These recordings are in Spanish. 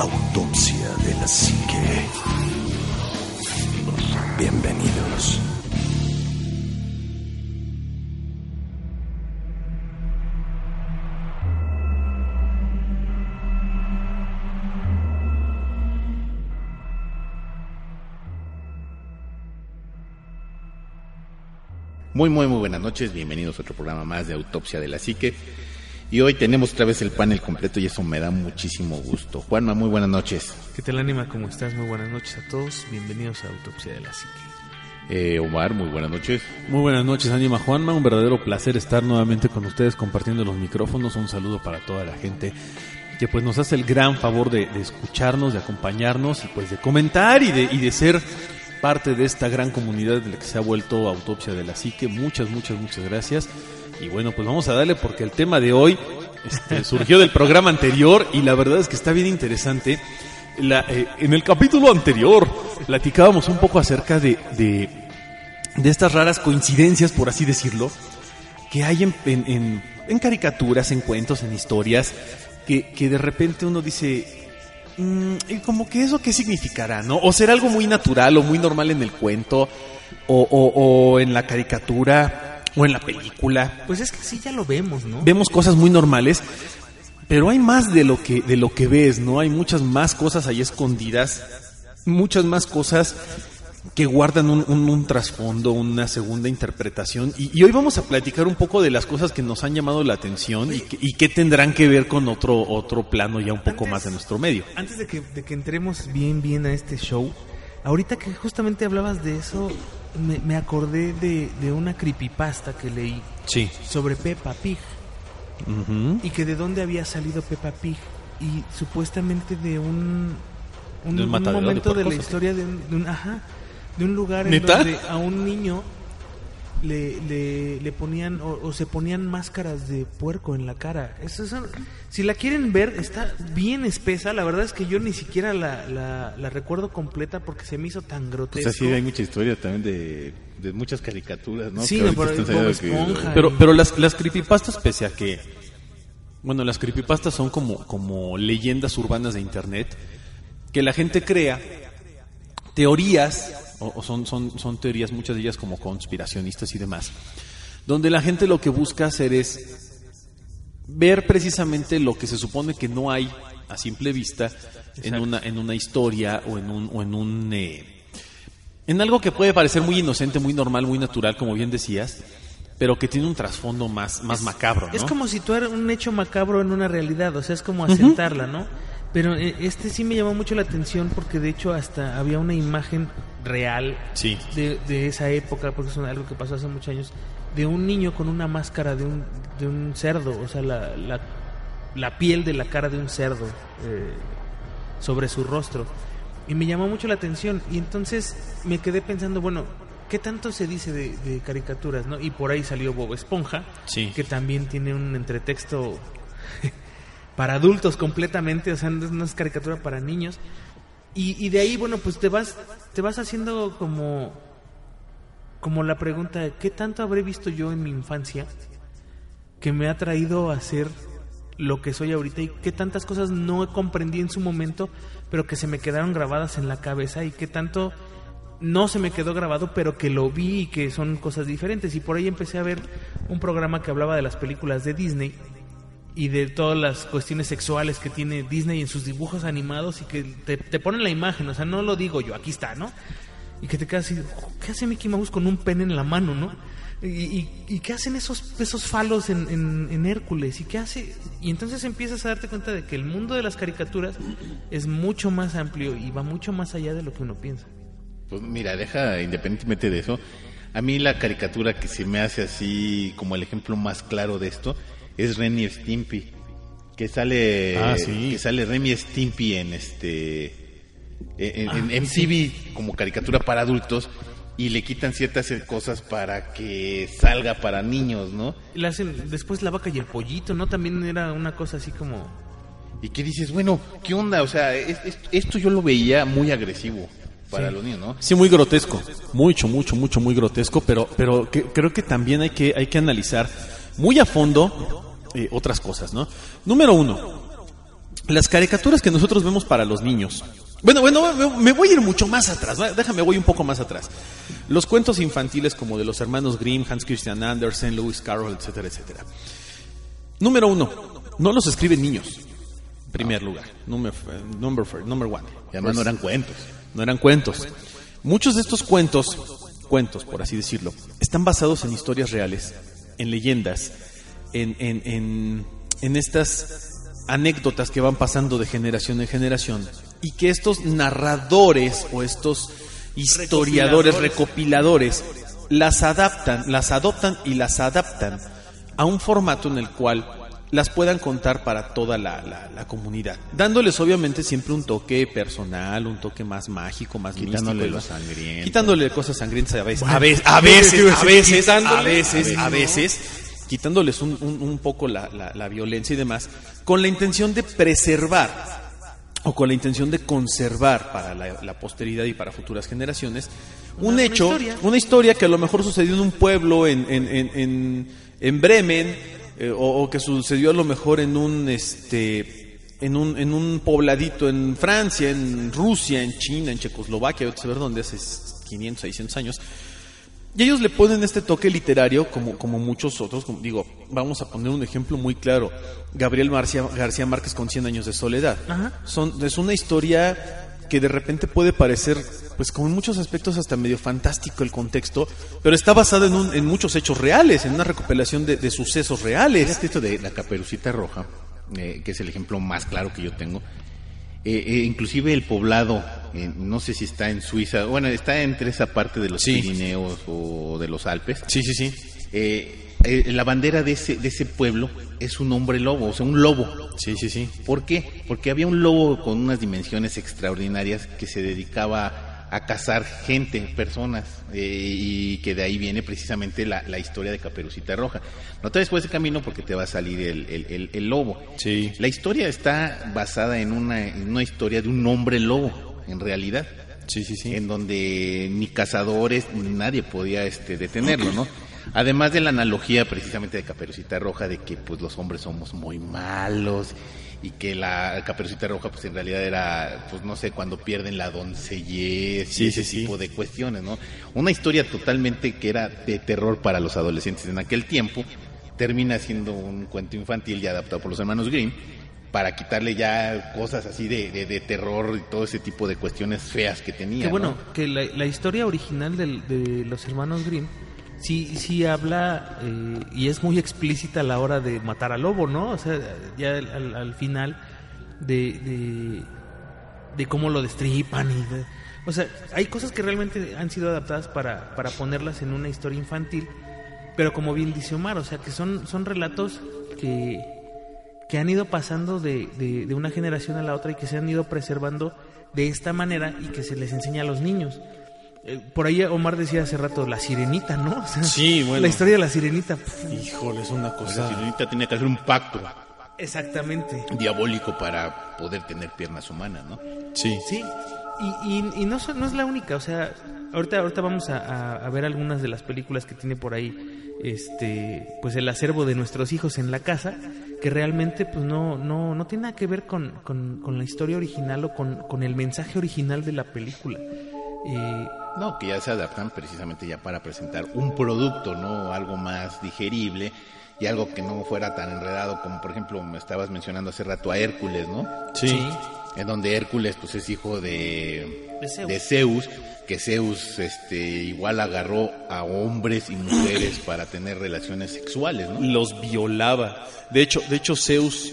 Autopsia de la Psique. Bienvenidos. Muy, muy, muy buenas noches. Bienvenidos a otro programa más de Autopsia de la Psique. Y hoy tenemos otra vez el panel completo y eso me da muchísimo gusto. Juanma, muy buenas noches. ¿Qué tal, Ánima? ¿Cómo estás? Muy buenas noches a todos. Bienvenidos a Autopsia de la Psique. Eh, Omar, muy buenas noches. Muy buenas noches, Anima Juanma. Un verdadero placer estar nuevamente con ustedes compartiendo los micrófonos. Un saludo para toda la gente que pues nos hace el gran favor de, de escucharnos, de acompañarnos y pues de comentar y de, y de ser parte de esta gran comunidad de la que se ha vuelto Autopsia de la Psique. Muchas, muchas, muchas gracias. Y bueno, pues vamos a darle porque el tema de hoy este, surgió del programa anterior y la verdad es que está bien interesante. Eh, en el capítulo anterior platicábamos un poco acerca de, de, de estas raras coincidencias, por así decirlo, que hay en, en, en, caricaturas, en cuentos, en historias, que, que de repente uno dice, Mm, y como que eso qué significará, ¿no? O será algo muy natural o muy normal en el cuento, o, o, o, en la caricatura, o en la película. Pues es que sí, ya lo vemos, ¿no? Vemos cosas muy normales, pero hay más de lo que, de lo que ves, ¿no? Hay muchas más cosas ahí escondidas, muchas más cosas que guardan un, un, un trasfondo, una segunda interpretación. Y, y, hoy vamos a platicar un poco de las cosas que nos han llamado la atención y que, y que tendrán que ver con otro, otro plano ya un poco Antes- más de nuestro medio. Antes de que, de que entremos bien, bien a este show, ahorita que justamente hablabas de eso, me, me acordé de, de una creepypasta que leí Sí. sobre Peppa Pig. Y que de dónde había salido Peppa Pig. Y supuestamente de un, un, ¿De un un matadero de momento de, la historia de un, de un- ajá, de un lugar en donde a un niño le, le, le ponían o, o se ponían máscaras de puerco en la cara. Eso es- si la quieren ver, está bien espesa. La verdad es que yo ni siquiera la, la, la recuerdo completa porque se me hizo tan Pues grotesco. así hay mucha historia también de, de muchas caricaturas, ¿no? Sí, Bob saliendo que- Esponja. Pero, pero las, las creepypastas, pese a que. Bueno, las creepypastas son como, como leyendas urbanas de internet que la gente crea teorías, o, o son, son, son teorías, muchas de ellas como conspiracionistas y demás, donde la gente lo que busca hacer es ver precisamente lo que se supone que no hay a simple vista en una, en una historia o en un, o en un eh, en algo que puede parecer muy inocente, muy normal, muy natural, como bien decías, pero que tiene un trasfondo más, más macabro, ¿no? Es como situar un hecho macabro en una realidad, o sea, es como asentarla, ¿no? Pero eh, este sí me llamó mucho la atención porque de hecho hasta había una imagen real Sí. de, de esa época, porque es algo que pasó hace muchos años, de un niño con una máscara de un, de un cerdo, o sea, la, la, la piel de la cara de un cerdo eh, sobre su rostro. Y me llamó mucho la atención y entonces me quedé pensando, bueno, ¿qué tanto se dice de, de caricaturas, no? Y por ahí salió Bob Esponja, Sí. que también tiene un entretexto para adultos completamente, o sea, no es- caricatura para niños. Y, y de ahí, bueno, pues te vas, te vas haciendo como, como la pregunta, ¿qué tanto habré visto yo en mi infancia que me ha traído a ser lo que soy ahorita y qué tantas cosas no comprendí en su momento, pero que se me quedaron grabadas en la cabeza y qué tanto no se me quedó grabado, pero que lo vi y que son cosas diferentes. Y por ahí empecé a ver un programa que hablaba de las películas de Disney y de todas las cuestiones sexuales que tiene Disney en sus dibujos animados y que te, te ponen la imagen, o sea, no lo digo yo, aquí está, ¿no? Y que te quedas así, ¿qué hace Mickey Mouse con un pene en la mano, no? Y, y, qué hacen esos, esos falos en, en, en Hércules? ¿Y qué hace? Y entonces empiezas a darte cuenta de que el mundo de las caricaturas es mucho más amplio y va mucho más allá de lo que uno piensa. Pues mira, deja, independientemente de eso, a mí la caricatura que se me hace así como el ejemplo más claro de esto es Ren y Stimpy. Que sale, Ah, sí. que sale Remy Stimpy en este, en, en Ah, MTV como caricatura para adultos y le quitan ciertas cosas para que salga para niños, ¿no? Y la hacen, después la vaca y el pollito, ¿no? También era una cosa así como... Y que dices, bueno, ¿qué onda? O sea, es- es- esto yo lo veía muy agresivo para los niños, ¿no? Sí, muy grotesco. Mucho, mucho, mucho, muy grotesco, pero, pero que- creo que también hay que, hay que analizar muy a fondo eh, otras cosas, ¿no? Número uno, las caricaturas que nosotros vemos para los niños. Bueno, bueno, me- voy a ir mucho más atrás. Déjame, voy un poco más atrás. Los cuentos infantiles como de los hermanos Grimm, Hans Christian Andersen, Lewis Carroll, etcétera, etcétera. Número uno, no los escriben niños. Primer lugar. Number, number, one. Y además no eran cuentos. No eran cuentos. Muchos de estos cuentos, cuentos por así decirlo, están basados en historias reales, en leyendas, en, en, en, en estas anécdotas que van pasando de generación en generación y que estos narradores o estos historiadores, recopiladores, las adaptan, las adoptan y las adaptan a un formato en el cual las puedan contar para toda la, la- la comunidad, dándoles obviamente siempre un toque personal, un toque más mágico, más Quitándole místico, lo sangriento. quitándole cosas sangrientas a veces, Bueno, a veces, a veces, a veces, a veces, a a veces, veces, quitándoles un, un- un poco la, la- la violencia y demás, con la intención de preservar o con la intención de conservar para la, la posteridad y para futuras generaciones un una hecho, historia. una historia que a lo mejor sucedió en un pueblo en, en, en, en, en Bremen eh, o, o que sucedió a lo mejor en un este en un, en un pobladito en Francia, en Rusia, en China, en Checoslovaquia, a saber dónde hace 500, 600 años. Y ellos le ponen este toque literario como, como muchos otros. Como, digo, vamos a poner un ejemplo muy claro. Gabriel García, García Márquez con 100 años de soledad. Ajá. Son, es una historia que de repente puede parecer, pues como en muchos aspectos hasta medio fantástico el contexto, pero está basada en, un- en muchos hechos reales, en una recopilación de, de sucesos reales. Esto de la caperucita roja, eh, que es el ejemplo más claro que yo tengo. Eh, eh, inclusive el poblado, eh, no sé si está en Suiza, bueno, está entre esa parte de los Sí. Pirineos o de los Alpes. Sí, sí, sí. Eh, eh, la bandera de ese, de ese pueblo es un hombre lobo, o sea, un lobo. Sí, sí, sí. ¿Por qué? Porque había un lobo con unas dimensiones extraordinarias que se dedicaba a cazar gente, personas, eh, y que de ahí viene precisamente la, la historia de Caperucita Roja. No te des por ese camino porque te va a salir el, el- el- el lobo. Sí. La historia está basada en una, en una historia de un hombre lobo, en realidad. Sí, sí, sí. En donde ni cazadores ni nadie podía este, detenerlo, ¿no? Además de la analogía precisamente de Caperucita Roja de que pues los hombres somos muy malos y que la Caperucita Roja pues en realidad era pues no sé cuando pierden la doncellez Sí, y ese sí, sí. tipo de cuestiones, ¿no? Una historia totalmente que era de terror para los adolescentes en aquel tiempo termina siendo un cuento infantil ya adaptado por los hermanos Grimm para quitarle ya cosas así de, de- de terror y todo ese tipo de cuestiones feas que tenía. Que bueno, ¿no? que la, la historia original del- de los hermanos Grimm sí, sí habla eh, y es muy explícita a la hora de matar al lobo, ¿no? O sea, ya al, al- al final de, de, de cómo lo destripan y de- o sea, hay cosas que realmente han sido adaptadas para, para ponerlas en una historia infantil, pero como bien dice Omar, o sea, que son, son relatos que, que han ido pasando de, de- de una generación a la otra y que se han ido preservando de esta manera y que se les enseña a los niños. Eh, por ahí Omar decía hace rato la sirenita, ¿no? O sea, Sí, bueno. La historia de la sirenita. pf, Híjole, es una Pues la cosa. sirenita tenía que hacer un pacto Exactamente. diabólico para poder tener piernas humanas, ¿no? Sí. Sí, y, y, y no, no es la única, o sea, ahorita, ahorita vamos a, a- a ver algunas de las películas que tiene por ahí, este, pues el acervo de nuestros hijos en la casa, que realmente pues no, no, no tiene nada que ver con, con- con la historia original o con, con el mensaje original de la película. Eh, No, que ya se adaptan precisamente ya para presentar un producto, ¿no? Algo más digerible y algo que no fuera tan enredado como, por ejemplo, me estabas mencionando hace rato a Hércules, ¿no? Sí. En donde Hércules, pues, es hijo de, De Zeus. de Zeus, que Zeus, este, igual agarró a hombres y mujeres para tener relaciones sexuales, ¿no? los violaba. De hecho, de hecho Zeus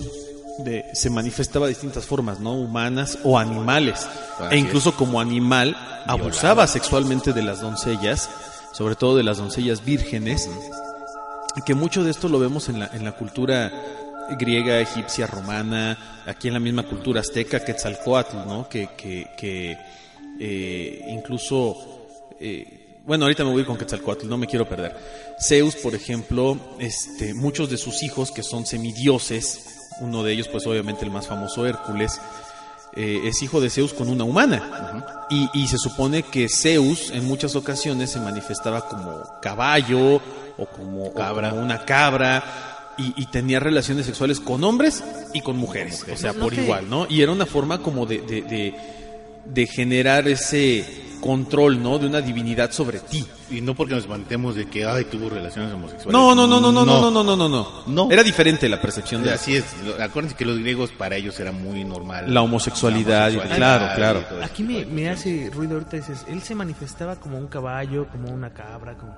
de- se manifestaba de distintas formas, ¿no? Humanas o animales. Así e incluso como animal abusaba sexualmente de las doncellas, sobre todo de las doncellas vírgenes. Que mucho de esto lo vemos en la, en la cultura griega, egipcia, romana, aquí en la misma cultura azteca, Quetzalcoatl, ¿no? Que, que, que eh, incluso eh, bueno, ahorita me voy con Quetzalcoatl, no me quiero perder. Zeus, por ejemplo, este, muchos de sus hijos que son semidioses, uno de ellos, pues obviamente el más famoso Hércules, eh, es hijo de Zeus con una humana. y, y se supone que Zeus en muchas ocasiones se manifestaba como caballo o como, o Cabra. como una cabra y, y tenía relaciones sexuales con hombres y con mujeres, o sea, No, no por igual, ¿no? Y era una forma como de, de, de, de generar ese control, ¿no? De una divinidad sobre ti. Y no porque nos mantemos de que, ay, tuvo relaciones homosexuales. No, no, no, no, no, no, no, no, no, no. No. Era diferente la percepción de Así es. Acuérdense que los griegos para ellos era muy normal. La homosexualidad, y- claro, claro. y eso. Aquí me, me hace ruido ahorita dices, él se manifestaba como un caballo, como una cabra, como...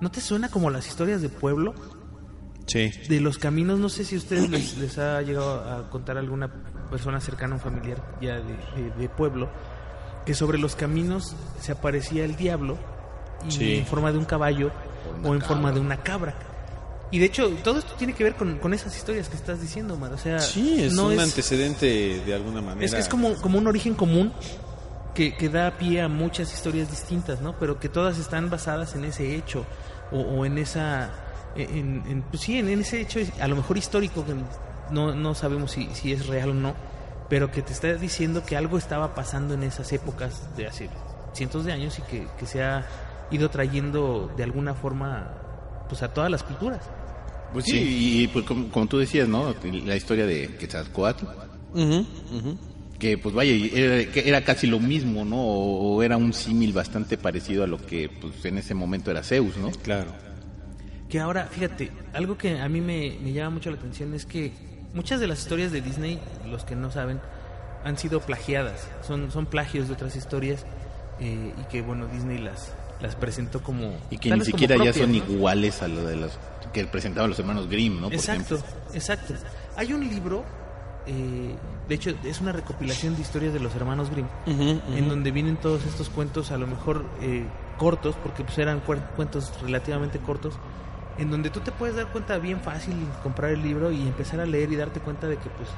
¿No te suena como las historias de pueblo? Sí. De los caminos, no sé si a ustedes les, les ha llegado a contar alguna persona cercana, un familiar ya de, de- de pueblo, que sobre los caminos se aparecía el diablo y Sí. en forma de un caballo o en forma de una cabra. Y de hecho, todo esto tiene que ver con, con esas historias que estás diciendo, Omar. O sea, Sí, es no un es, antecedente de alguna manera. es, es como, como un origen común que, que da pie a muchas historias distintas, ¿no? Pero que todas están basadas en ese hecho o, o en esa... En, en- pues sí, en, en ese hecho, a lo mejor histórico, que no, no sabemos si, si es real o no, pero que te está diciendo que algo estaba pasando en esas épocas de hace cientos de años y que, que se ha ido trayendo de alguna forma pues a todas las culturas. Pues sí, y pues como, como tú decías, ¿no? La historia de Quetzalcoatl, Ujú, ujú. que pues vaya, era, que era casi lo mismo, ¿no? O, o era un símil bastante parecido a lo que pues en ese momento era Zeus, ¿no? Claro. Que ahora, fíjate, algo que a mí me, me llama mucho la atención es que muchas de las historias de Disney, los que no saben, han sido plagiadas. Son, son plagios de otras historias eh, y que, bueno, Disney las, las presentó como... Y que ni siquiera ya son ¿no? iguales a lo de los que presentaban los hermanos Grimm, ¿no? Por Exacto, ejemplo. exacto. Hay un libro, eh, de hecho, es una recopilación de historias de los hermanos Grimm, en donde vienen todos estos cuentos, a lo mejor eh, cortos, porque pues eran cuentos relativamente cortos, en donde tú te puedes dar cuenta bien fácil comprar el libro y empezar a leer y darte cuenta de que pues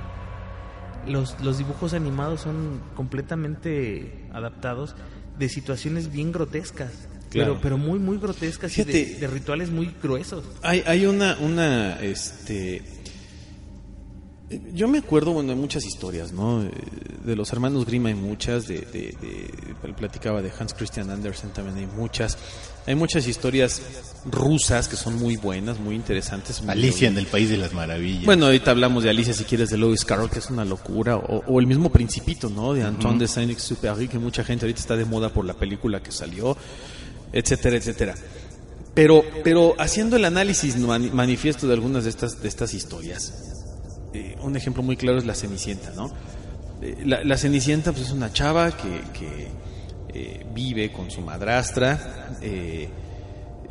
los, los dibujos animados son completamente adaptados de situaciones bien grotescas. Claro. Pero, pero muy, muy grotescas y de, de rituales muy gruesos. Hay, hay una, una, este... Yo me acuerdo, bueno, de muchas historias, ¿no? Eh, De los hermanos Grimm hay muchas, de, de, de- platicaba de Hans Christian Andersen también hay muchas. Hay muchas historias rusas que son muy buenas, muy interesantes. muy- Alicia en el País de las Maravillas. Bueno, ahorita hablamos de Alicia, si quieres, de Lewis Carroll, que es una locura. O, o el mismo Principito, ¿no? De Antoine de Saint-Exupéry, que mucha gente ahorita está de moda por la película que salió, etcétera, etcétera. Pero, pero haciendo el análisis mani- manifiesto de algunas de estas, de estas historias, eh, un ejemplo muy claro es la Cenicienta, ¿no? Eh, la, la Cenicienta pues, es una chava que, que, eh, vive con su madrastra,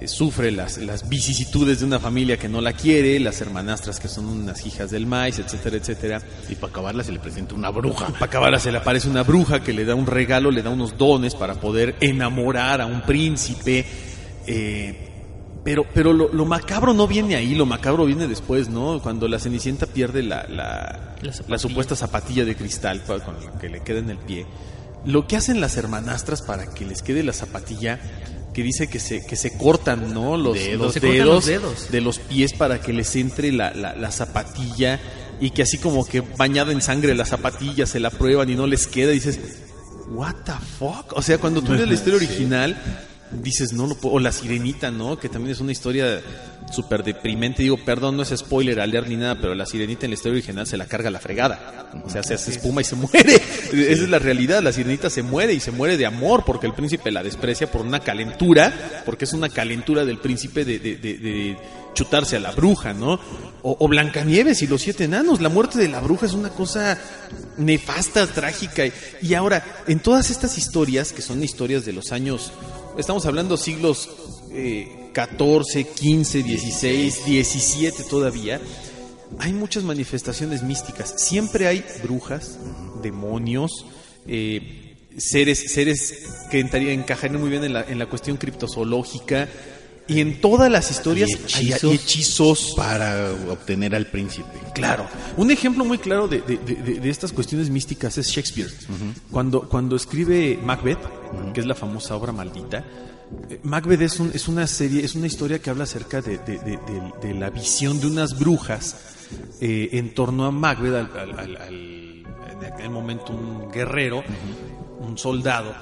sufre las, las vicisitudes de una familia que no la quiere, las hermanastras que son unas hijas del maíz, etcétera, etcétera. y para acabarla se le presenta una bruja. Para acabar se le aparece una bruja que le da un regalo, le da unos dones para poder enamorar a un príncipe. eh, pero pero lo, lo macabro no viene ahí, lo macabro viene después, ¿no? Cuando la Cenicienta pierde la, la, La zapatilla. la supuesta zapatilla de cristal con la que le queda en el pie. Lo que hacen las hermanastras para que les quede la zapatilla, que dice que se, que se cortan, ¿no? Los Dedos. los dedos, los dedos. de los pies para que les entre la, la, la zapatilla y que así como que bañada en sangre la zapatilla se la prueban y no les queda y dices, what the fuck? O sea, cuando tú lees la historia original, dices, no lo puedo, o la sirenita, ¿no? Que también es una historia súper deprimente. Digo, perdón, no es spoiler alert ni nada, pero la sirenita en la historia original se la carga la fregada. O sea, se hace espuma y se muere. Esa es la realidad. La sirenita se muere y se muere de amor porque el príncipe la desprecia por una calentura, porque es una calentura del príncipe de, de- de- de chutarse a la bruja, ¿no? O, Blancanieves y los siete enanos. La muerte de la bruja es una cosa nefasta, trágica. Y, ahora, en todas estas historias, que son historias de los años, estamos hablando siglos eh, 14, 15, 16, 17 todavía, hay muchas manifestaciones místicas. Siempre hay brujas, demonios, eh, seres, seres que encajarían muy bien en la, en la cuestión criptozoológica. Y en todas las historias Y hay- hechizos. hay hechizos para obtener al príncipe. Claro. Un ejemplo muy claro de, de- de- de estas cuestiones místicas es Shakespeare. cuando, cuando escribe Macbeth, que es la famosa obra maldita, eh, Macbeth es, un- es una serie, es una historia que habla acerca de, de- de- de- de la visión de unas brujas eh, en torno a Macbeth, al, al- al- en aquel momento un guerrero, un soldado,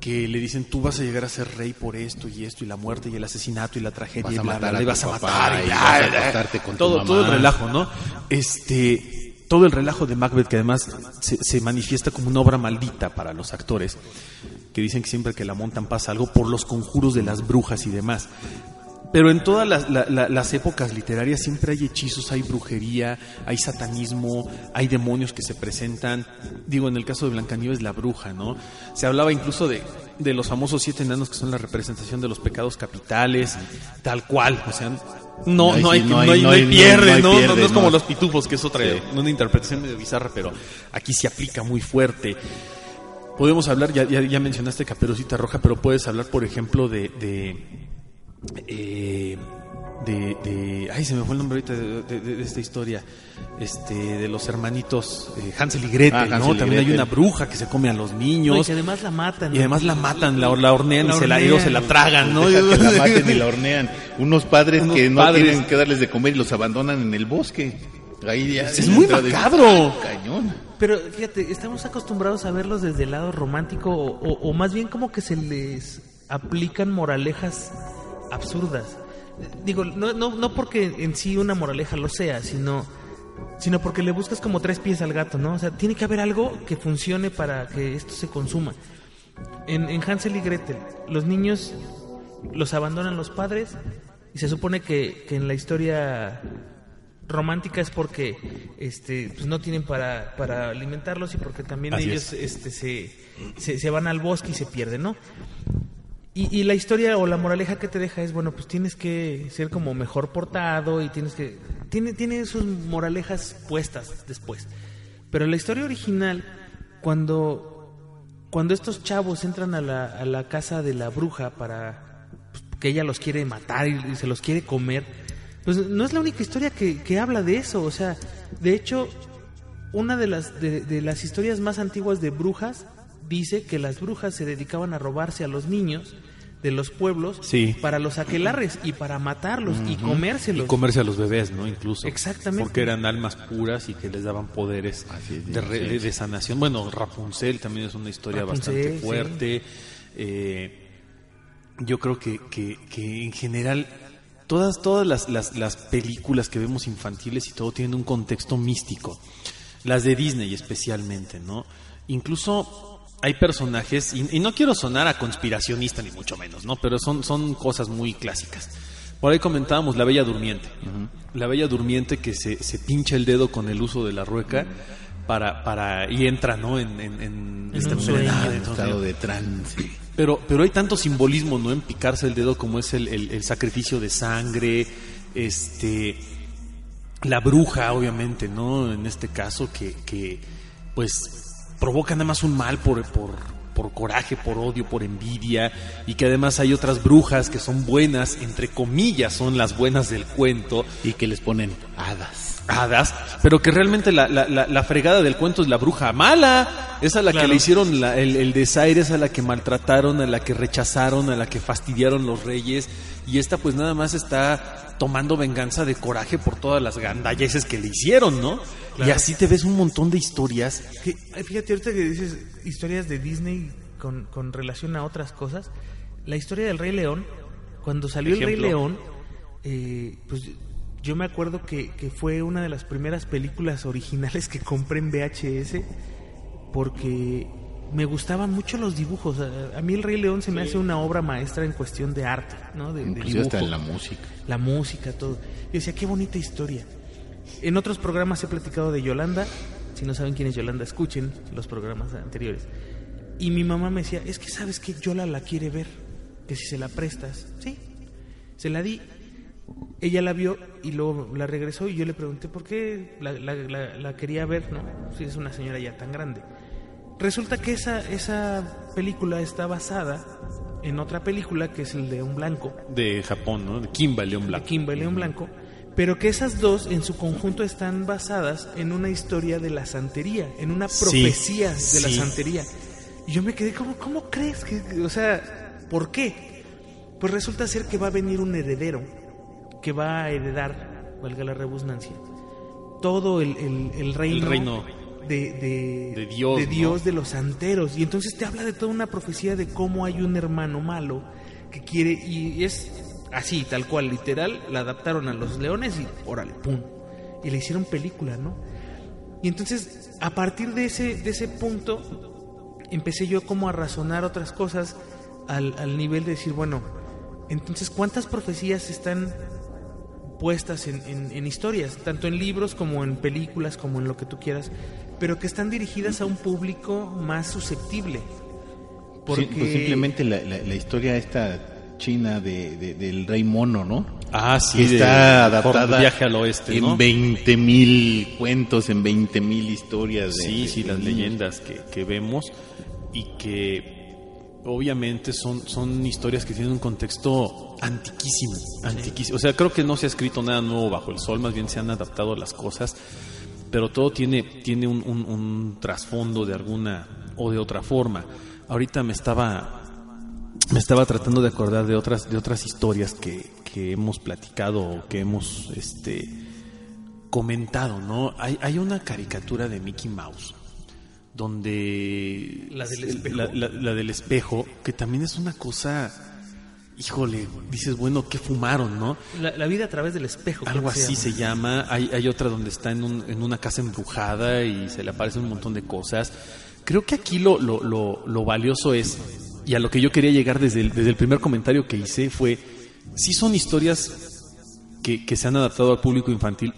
que le dicen tú vas a llegar a ser rey por esto y esto y la muerte y el asesinato y la tragedia Vas y bla, bla, y vas a matar y vas a acostarte con tu todo, todo el relajo, ¿no? Este, todo el relajo de Macbeth que además se, se manifiesta como una obra maldita para los actores, que dicen que siempre que la montan pasa algo por los conjuros de las brujas y demás. Pero en todas las, la- la- las épocas literarias siempre hay hechizos, hay brujería, hay satanismo, hay demonios que se presentan. Digo, en el caso de Blancanieves, la bruja, ¿no? Se hablaba incluso de, de los famosos siete enanos que son la representación de los pecados capitales, tal cual. O sea, no, no, hay, no, no pierde, no ¿no? Es como los pitufos, que es otra, Sí. una interpretación medio bizarra, pero aquí se aplica muy fuerte. Podemos hablar, ya, ya, ya mencionaste Caperucita Roja, pero puedes hablar, por ejemplo, de. de eh, de, de- ay se me fue el nombre ahorita de, de- de- de esta historia este de los hermanitos eh, Hansel y Gretel Ah, Hansel no y también hay una bruja que se come a los No, y niños que además la matan. y además la matan la, la hornean La y se la, luego se la tragan no Deja que la maten y la hornean. Unos padres Unos que no padres. tienen que darles de comer y los abandonan en el bosque. Ahí ya- Es muy macabro. Cañón. Pero fíjate, estamos acostumbrados a verlos desde el lado romántico o, o- o más bien como que se les aplican moralejas absurdas. Digo, no, no, no porque en sí una moraleja lo sea, sino, sino porque le buscas como tres pies al gato, ¿no? O sea, tiene que haber algo que funcione para que esto se consuma. En, en Hansel y Gretel, los niños los abandonan los padres y se supone que, que en la historia romántica es porque este pues no tienen para, para alimentarlos y porque también Así ellos este se, se, se van al bosque y se pierden, ¿no? Y, la historia o la moraleja que te deja es, bueno, pues tienes que ser como mejor portado y tienes que... Tiene, tiene sus moralejas puestas después. Pero la historia original, cuando, cuando estos chavos entran a la, a la casa de la bruja para... pues, que ella los quiere matar y, se los quiere comer, pues no es la única historia que, que habla de eso. O sea, de hecho, una de las, de las historias más antiguas de brujas dice que las brujas se dedicaban a robarse a los niños de los pueblos Sí. para los aquelarres y para matarlos y y comérselos. comerse a los bebés no incluso Exactamente. porque eran almas puras y que les daban poderes es, de, re- sí. de- de sanación bueno Rapunzel también es una historia Rapunzel, bastante sí. fuerte Eh, yo creo que, que, que en general todas, todas las, las, las películas que vemos infantiles y todo tienen un contexto místico. Las de Disney especialmente, ¿no? Incluso hay personajes, y, y no quiero sonar a conspiracionista ni mucho menos, ¿no? Pero son, son cosas muy clásicas. Por ahí comentábamos la Bella Durmiente. La Bella Durmiente que se, se pincha el dedo con el uso de la rueca para, para y entra, ¿no? En, en, en En un sueño. En estado de trance. pero, pero hay tanto simbolismo, ¿no? En picarse el dedo como es el, el- el sacrificio de sangre, este, la bruja, obviamente, ¿no? En este caso, que, que pues provoca nada más un mal por, por, por coraje, por odio, por envidia, y que además hay otras brujas que son buenas, entre comillas, son las buenas del cuento, Y que les ponen hadas. hadas, pero que realmente la, la, la, la fregada del cuento es la bruja mala, es a la que le hicieron la- el, el desaire, es a la que maltrataron, a la que rechazaron, a la que fastidiaron los reyes, y esta pues nada más está tomando venganza de coraje por todas las gandalleces que le hicieron, ¿no? Y así te ves un montón de historias. Que, fíjate, ahorita que dices historias de Disney con, con relación a otras cosas, la historia del Rey León, cuando salió el Rey. León, eh, pues yo me acuerdo que, que fue una de las primeras películas originales que compré en VHS porque me gustaban mucho los dibujos. A, a mí el Rey León se me hace una obra maestra en cuestión de arte, ¿no? De, de Inclusive hasta en la música. la música, todo. Yo decía, qué bonita historia. En otros programas he platicado de Yolanda. Si no saben quién es Yolanda, escuchen los programas anteriores. Y mi mamá me decía, es que sabes que Yola la quiere ver, que si se la prestas. Sí, se la di. Ella la vio y luego la regresó y yo le pregunté por qué la, la- la- la quería ver, ¿no? Si es una señora ya tan grande. Resulta que esa, esa película está basada en otra película que es el de un blanco, De Japón, ¿no? De Kimba León de Blanco. Kimba y León Blanco, pero que esas dos en su conjunto están basadas en una historia de la santería, en una Sí, profecía de la santería. Y yo me quedé como, ¿cómo crees que, o sea, ¿por qué? Pues resulta ser que va a venir un heredero que va a heredar, valga la redundancia, todo el, el- el reino, El reino. De, de, De Dios, de, ¿no? Dios, de los santeros. Y entonces te habla de toda una profecía de cómo hay un hermano malo que quiere, y es así, tal cual, literal, la adaptaron a los leones y órale, pum. Y le hicieron película, ¿no? Y entonces, a partir de ese, de ese punto, empecé yo como a razonar otras cosas al, al nivel de decir, bueno, entonces, ¿cuántas profecías están puestas en, en- en historias, tanto en libros como en películas, como en lo que tú quieras, pero que están dirigidas a un público más susceptible? Sí, pues simplemente la, la- la historia esta china de, de- del rey mono, ¿no? Ah, sí, que está de- adaptada por Viaje al Oeste, en ¿no? 20 mil cuentos, en 20 mil historias. de- Sí, de- sí, de las niños. leyendas que, que vemos y que obviamente son, son historias que tienen un contexto antiquísimo, antiquísimo. O sea, creo que no se ha escrito nada nuevo bajo el sol, más bien se han adaptado las cosas, pero todo tiene, tiene un, un- un trasfondo de alguna o de otra forma. Ahorita me estaba me estaba tratando de acordar de otras de otras historias que, que hemos platicado o que hemos este comentado, ¿no? Hay, hay una caricatura de Mickey Mouse donde La del espejo. la, la- la del espejo que también es una cosa híjole dices bueno qué fumaron no La, la vida a través del espejo. algo así se llama. Hay, hay otra donde está en, un- en una casa embrujada y se le aparecen un montón de cosas. Creo que aquí lo, lo, lo, lo valioso es, y a lo que yo quería llegar desde el, desde el primer comentario que hice fue, sí son historias que, que se han adaptado al público infantil,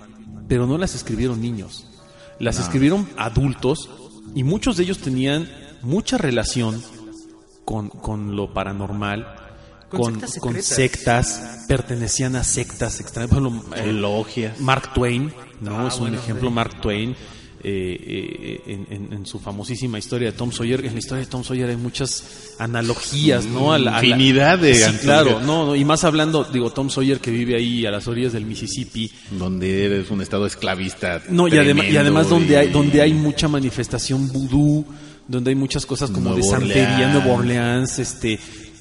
pero no las escribieron niños. Las escribieron adultos y muchos de ellos tenían mucha relación con, con lo paranormal, Con con, sectas con secretas. sectas, pertenecían a sectas extrañas. Ejemplo, eh, Logias. Mark Twain, ¿no? Ah, es un bueno, ejemplo, sí. Mark Twain. eh, eh, en, en- en su famosísima historia de Tom Sawyer, en la historia de Tom Sawyer hay muchas analogías, ¿no? A la- a la- Infinidad de Sí, claro, no, no, y más hablando, digo, Tom Sawyer que vive ahí a las orillas del Mississippi, Donde eres un estado esclavista. no, y, además, y además donde hay, donde hay mucha manifestación vudú, donde hay muchas cosas como de Nuevo santería, Orleans. Nueva Orleans, este,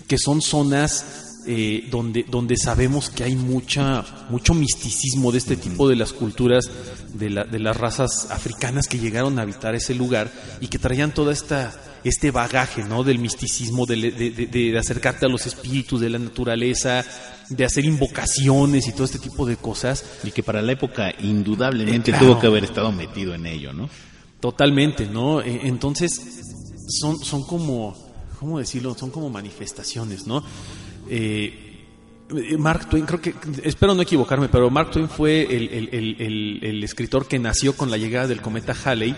que son zonas eh, donde, donde sabemos que hay mucha, mucho misticismo de este tipo de las culturas, de, la- de las razas africanas que llegaron a habitar ese lugar y que traían toda esta este bagaje, ¿no? Del misticismo, del- de, de- de acercarte a los espíritus de la naturaleza, de hacer invocaciones y todo este tipo de cosas. Y que para la época indudablemente Eh, claro. tuvo que haber estado metido en ello, ¿no? Totalmente, ¿no? Eh, Entonces, son, son como, ¿cómo decirlo? Son como manifestaciones, ¿no? Eh, eh, Mark Twain, creo que, espero no equivocarme, pero Mark Twain fue el, el- el- el- el escritor que nació con la llegada del cometa Halley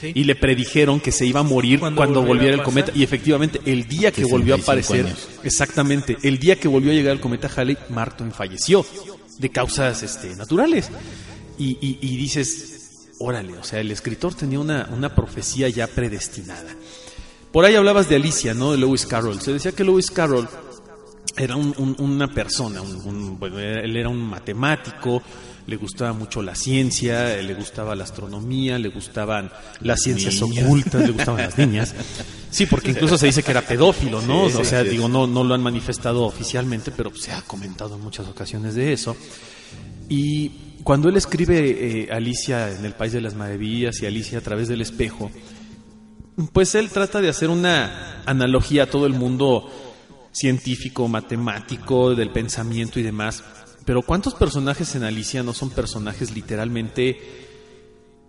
Sí. y le predijeron que se iba a morir Cuando cuando, volviera el cometa. Y efectivamente, el día que volvió a 65 aparecer, años. exactamente, el día que volvió a llegar el cometa Halley, Mark Twain falleció de causas este, naturales. Y, y- y dices, órale, o sea, el escritor tenía una, una profecía ya predestinada. Por ahí hablabas de Alicia, ¿no? De Lewis Carroll. Se decía que Lewis Carroll era un- un- una persona, un- bueno, él era un matemático, le gustaba mucho la ciencia, le gustaba la astronomía, le gustaban las ciencias niñas. ocultas, le gustaban las niñas. Sí, porque incluso se dice que era pedófilo, ¿no? Sí, o sea, sí, digo, no, no lo han manifestado oficialmente, pero se ha comentado en muchas ocasiones de eso. Y cuando él escribe eh, Alicia en el País de las Maravillas y Alicia a través del espejo, pues él trata de hacer una analogía a todo el mundo científico, matemático, del pensamiento y demás. Pero ¿cuántos personajes en Alicia no son personajes literalmente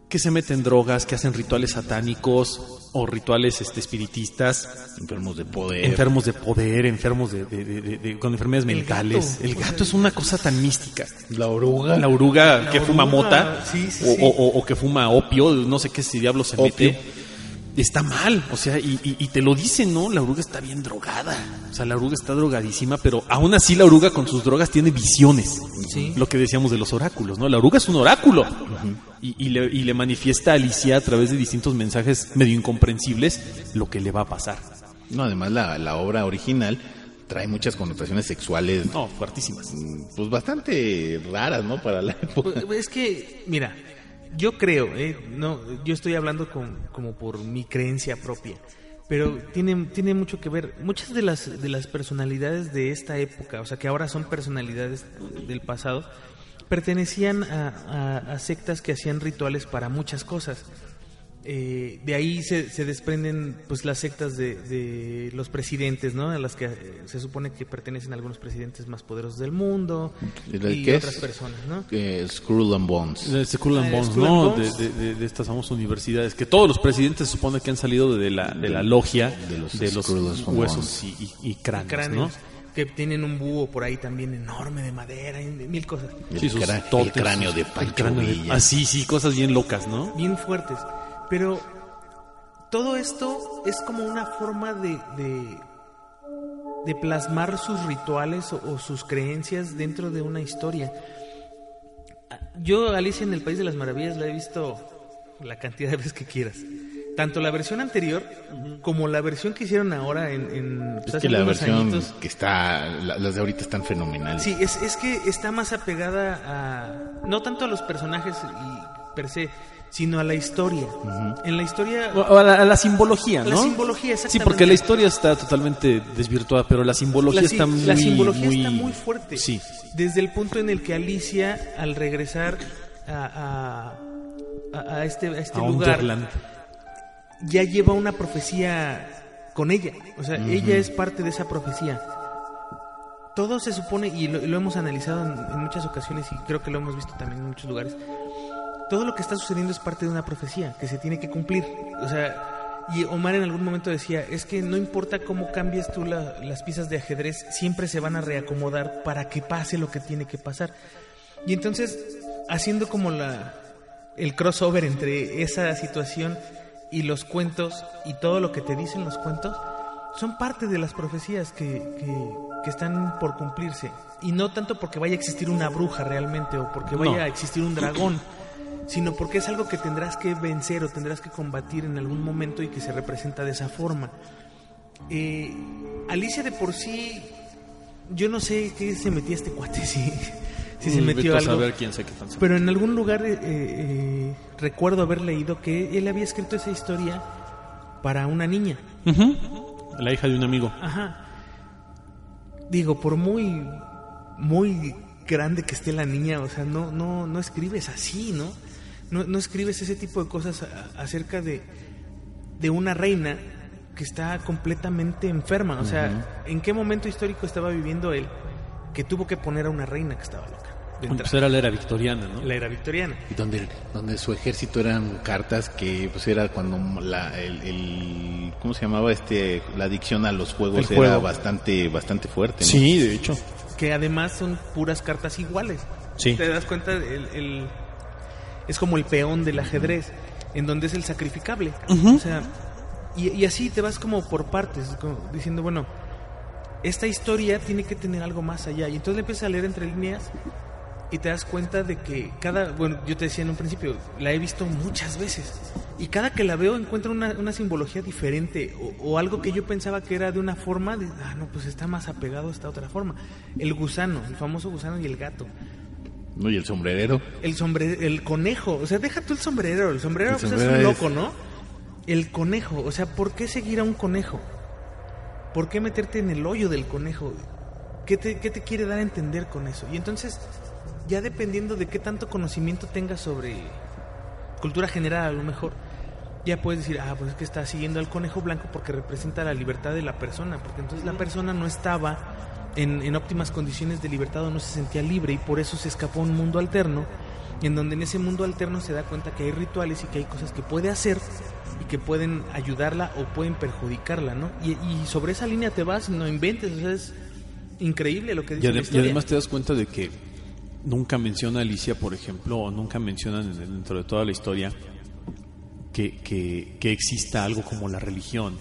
que se meten drogas, que hacen rituales satánicos o rituales este, espiritistas, Enfermos de poder. enfermos de poder, enfermos de, de- de- de- de- con enfermedades El mentales? gato. El gato es una cosa tan mística. La oruga. La oruga que fuma oruga, mota sí, sí, o, sí. o- o- o que fuma opio, no sé qué si diablo se Opio. mete. Está mal, o sea, y, y- y te lo dicen, ¿no? La oruga está bien drogada. O sea, la oruga está drogadísima, pero aún así la oruga con sus drogas tiene visiones. Sí. Lo que decíamos de los oráculos, ¿no? La oruga es un oráculo. y, y le, y le manifiesta a Alicia a través de distintos mensajes medio incomprensibles lo que le va a pasar. No, además la, la obra original trae muchas connotaciones sexuales, No, fuertísimas. mm, pues bastante raras, ¿no? Para la época. Pues, Es que, mira, yo creo, eh, no, yo estoy hablando con, como por mi creencia propia, pero tiene, tiene mucho que ver. Muchas de las, de las personalidades de esta época, o sea, que ahora son personalidades del pasado, pertenecían a, a- a sectas que hacían rituales para muchas cosas. Eh, de ahí se, se desprenden pues las sectas de, de los presidentes, ¿no? A las que eh, se supone que pertenecen algunos presidentes más poderosos del mundo ¿Y qué otras es? personas, ¿no? Eh, Skrull and Bones. And Ah, Bones, Skull and ¿no? Bones. De, de- de estas famosas universidades. Que todos los presidentes se supone que han salido de la, de la logia de los de los huesos y, y- y cráneos, Cráneos ¿no? que tienen un búho por ahí también enorme de madera y mil cosas El, Sí, sus cra- el cráneo de el Pancho cráneo Villa. Ah, sí, sí, cosas bien locas, ¿no? bien fuertes. Pero todo esto es como una forma de, de, de plasmar sus rituales o, o sus creencias dentro de una historia. Yo, Alicia en el País de las Maravillas, la he visto la cantidad de veces que quieras. Tanto la versión anterior como la versión que hicieron ahora en... en pues, Es que la versión añitos. que está, la- las de ahorita están fenomenales. Sí, es, es que está más apegada a... No tanto a los personajes y per se, sino a la historia. En la historia... O a la, a la simbología, ¿no? La simbología, Sí, porque la historia está totalmente desvirtuada, pero la simbología La, está muy... la simbología muy- está muy fuerte. Sí. Desde el punto en el que Alicia, al regresar a, a, a- a este, este lugar, Underland. ya lleva una profecía con ella. O sea, ella es parte de esa profecía. Todo se supone, y lo, lo hemos analizado en, en muchas ocasiones y creo que lo hemos visto también en muchos lugares, todo lo que está sucediendo es parte de una profecía que se tiene que cumplir. O sea, y Omar en algún momento decía, es que no importa cómo cambies tú la- las piezas de ajedrez, siempre se van a reacomodar para que pase lo que tiene que pasar. Y entonces, haciendo como la el crossover entre esa situación y los cuentos y todo lo que te dicen los cuentos, son parte de las profecías que, que- que están por cumplirse. Y no tanto porque vaya a existir una bruja realmente o porque vaya No. a existir un dragón, sino porque es algo que tendrás que vencer o tendrás que combatir en algún momento y que se representa de esa forma. Eh, Alicia de por sí, yo no sé qué se metía este cuate, si, si se Mm, metió algo. saber quién sé qué tan Pero en algún lugar eh, eh, recuerdo haber leído que él había escrito esa historia para una niña. La hija de un amigo. Ajá. Digo, por muy muy grande que esté la niña, o sea, no no no escribes así, ¿no? No, no escribes ese tipo de cosas a- acerca de de una reina que está completamente enferma, o sea, ¿en qué momento histórico estaba viviendo él que tuvo que poner a una reina que estaba loca? Pues era la era victoriana, ¿no? la era victoriana. Y donde, donde su ejército eran cartas que pues era cuando la, el, el- ¿cómo se llamaba este? La adicción a los juegos El era juego. bastante, bastante fuerte. ¿no? Sí, de hecho. que además son puras cartas iguales. Sí. ¿Te das cuenta? El, el- es como el peón del ajedrez, en donde es el sacrificable. O sea, y, y así te vas como por partes, como diciendo, bueno, esta historia tiene que tener algo más allá. Y entonces le empiezas a leer entre líneas y te das cuenta de que cada, bueno, yo te decía en un principio, la he visto muchas veces. Y cada que la veo encuentro una, una simbología diferente o, o algo que yo pensaba que era de una forma, de, ah, no, pues está más apegado a esta otra forma. El gusano, el famoso gusano y el gato. ¿No? Y el sombrerero. El sombrero, el conejo, o sea, deja tú el sombrero, el sombrero, El pues, sombrero es un es- loco, ¿no? El conejo, o sea, ¿por qué seguir a un conejo? ¿Por qué meterte en el hoyo del conejo? ¿Qué te, qué te quiere dar a entender con eso? Y entonces, ya dependiendo de qué tanto conocimiento tengas sobre cultura general, a lo mejor, ya puedes decir, ah, pues es que está siguiendo al conejo blanco porque representa la libertad de la persona, porque entonces la persona no estaba en, en óptimas condiciones de libertad o no se sentía libre y por eso se escapó a un mundo alterno, en donde en ese mundo alterno se da cuenta que hay rituales y que hay cosas que puede hacer y que pueden ayudarla o pueden perjudicarla, ¿no? Y, y sobre esa línea te vas, no inventes, o sea, es increíble lo que Y, dice la y además te das cuenta de que nunca menciona Alicia, por ejemplo, o nunca mencionan en- dentro de toda la historia que, que, que exista algo como la religión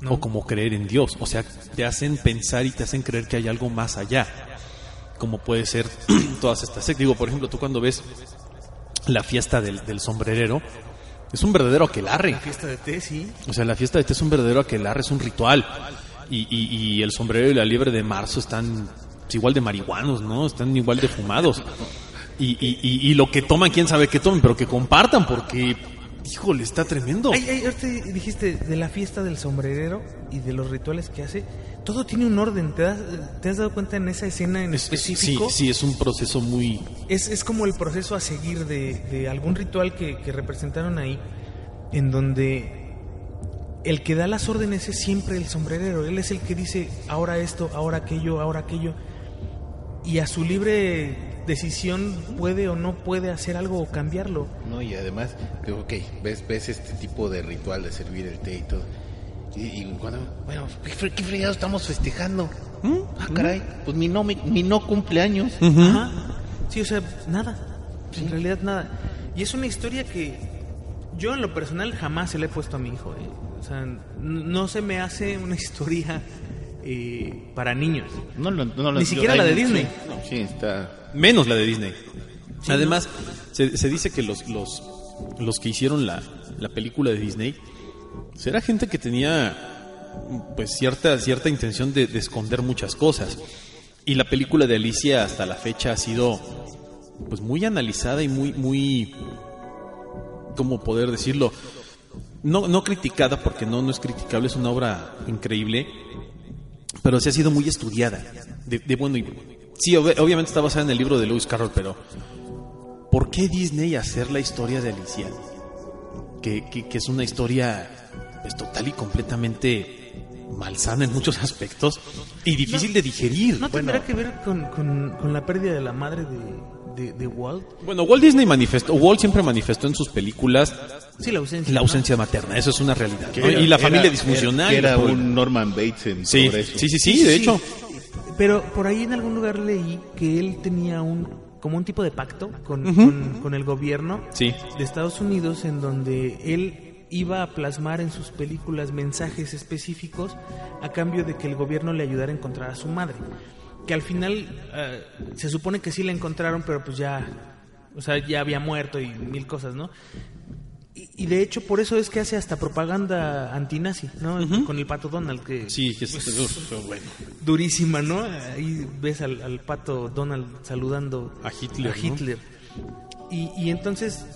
No. o como creer en Dios. O sea, te hacen pensar y te hacen creer que hay algo más allá, como puede ser todas estas sectas. Digo, por ejemplo, tú cuando ves la fiesta del, del sombrerero, es un verdadero aquelarre. la fiesta de té, sí. O sea, la fiesta de té es un verdadero aquelarre, es un ritual. Y, y, y el sombrero y la liebre de marzo están pues, igual de marihuanos, ¿no? Están igual de fumados. Y, y, y, y lo que toman, quién sabe qué tomen, pero que compartan, porque, híjole, está tremendo. Ay, ay, ahorita dijiste de la fiesta del sombrerero y de los rituales que hace. Todo tiene un orden. ¿Te, das- te has dado cuenta en esa escena en Es- sí, específico? sí, es un proceso muy... Es, es como el proceso a seguir de, de algún ritual que, que representaron ahí. en donde el que da las órdenes es siempre el sombrerero. Él es el que dice ahora esto, ahora aquello, ahora aquello. Y a su libre decisión puede o no puede hacer algo o cambiarlo. No, y además, ok, ves, ves este tipo de ritual de servir el té y todo. Y, y cuando, bueno, ¿qué, qué fregado estamos festejando? Ah, caray, pues mi no, mi, mi no cumpleaños. Ajá. Sí, o sea, nada. En realidad nada. Y es una historia que yo en lo personal jamás se le he puesto a mi hijo. eh. O sea, no se me hace una historia eh, para niños. No, lo- no, lo- Ni siquiera la de Disney. Sí, no, sí, está. Menos la de Disney. Además, se, se dice que los, los, los que hicieron la, la película de Disney será gente que tenía pues cierta, cierta intención de, de esconder muchas cosas. Y la película de Alicia hasta la fecha ha sido pues muy analizada y muy, muy ¿cómo poder decirlo? No, no criticada, porque no, no es criticable, es una obra increíble, pero sí ha sido muy estudiada. De, de bueno, y- sí, ob- obviamente está basada en el libro de Lewis Carroll, pero ¿por qué Disney hacer la historia de Alicia? Que, que- que es una historia pues, total y completamente malsana en muchos aspectos y difícil de digerir. ¿No tendrá que ver con, con- con la pérdida de la madre de, de- de Walt? Bueno, Walt Disney manifestó, Walt siempre manifestó en sus películas Sí, la ausencia. la ¿no? ausencia materna, eso es una realidad. que ¿no? era- y la era- familia era- disfuncional. Era, un Norman Bates en Sí, sobre eso. sí, sí, sí, de hecho. Pero por ahí en algún lugar leí que él tenía un como un tipo de pacto con, con- con el gobierno Sí. de Estados Unidos en donde él iba a plasmar en sus películas mensajes específicos a cambio de que el gobierno le ayudara a encontrar a su madre. Que al final eh, se supone que sí la encontraron, pero pues ya, o sea, ya había muerto y mil cosas, ¿no? Y, y de hecho por eso es que hace hasta propaganda antinazi, ¿no? Con el pato Donald que Sí, que es pues, bueno. durísima, ¿no? Ahí ves al, al pato Donald saludando A Hitler, a ¿no? Hitler. Y, y entonces,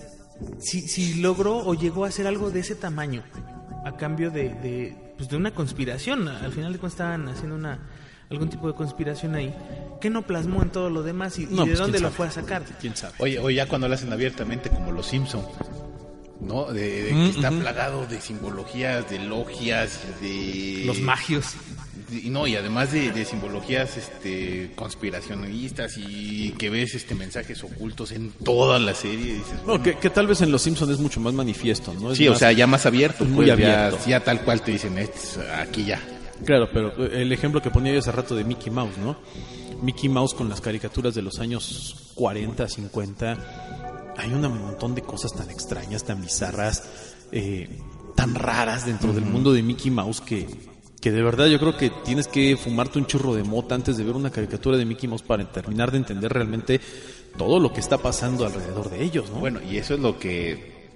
si, si logró o llegó a hacer algo de ese tamaño, a cambio de, de, pues de una conspiración, al final de cuentas estaban haciendo una algún tipo de conspiración ahí, que no plasmó en todo lo demás y, de pues, dónde lo sabe. fue a sacar. ¿Quién sabe? Oye, o ya cuando lo hacen abiertamente como los Simpson, ¿no? De, de Mm, que está plagado de simbologías, de logias, de Los magios. y no y además de, de simbologías este conspiracionistas y que ves este mensajes ocultos en toda la serie dices No, bueno, que, que tal vez en Los Simpsons es mucho más manifiesto, ¿no? Es sí o sea ya más abierto muy pues, ya- abierto. Ya, tal cual te dicen "Este es aquí ya Claro, pero el ejemplo que ponía yo hace rato de Mickey Mouse, ¿no? Mickey Mouse con las caricaturas de los años 40, 50, hay un montón de cosas tan extrañas, tan bizarras, eh, tan raras dentro del mundo de Mickey Mouse que, que de verdad yo creo que tienes que fumarte un churro de mota antes de ver una caricatura de Mickey Mouse para terminar de entender realmente todo lo que está pasando alrededor de ellos, ¿no? bueno y eso es lo que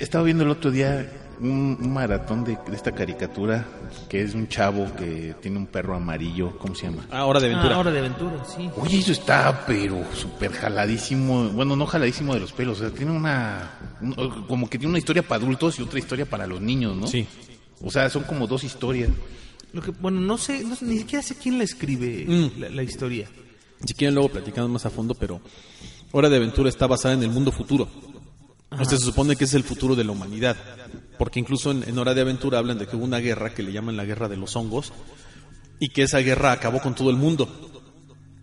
estaba viendo el otro día un, un maratón de, de esta caricatura que es un chavo que tiene un perro amarillo cómo se llama Ah, hora de aventura. Ah, hora de aventura, sí. Oye, eso está, pero súper jaladísimo. Bueno, no jaladísimo de los pelos. O sea, tiene una. un- Como que tiene una historia para adultos y otra historia para los niños, ¿no? Sí. O sea, son como dos historias. Lo que, bueno, no sé, no sé, ni siquiera sé quién la escribe Mm. la, la historia. Si quieren luego platicamos más a fondo, pero Hora de Aventura está basada en el mundo futuro. Este se supone que es el futuro de la humanidad. Porque incluso en, en Hora de Aventura hablan de que hubo una guerra que le llaman la guerra de los hongos y que esa guerra acabó con todo el mundo.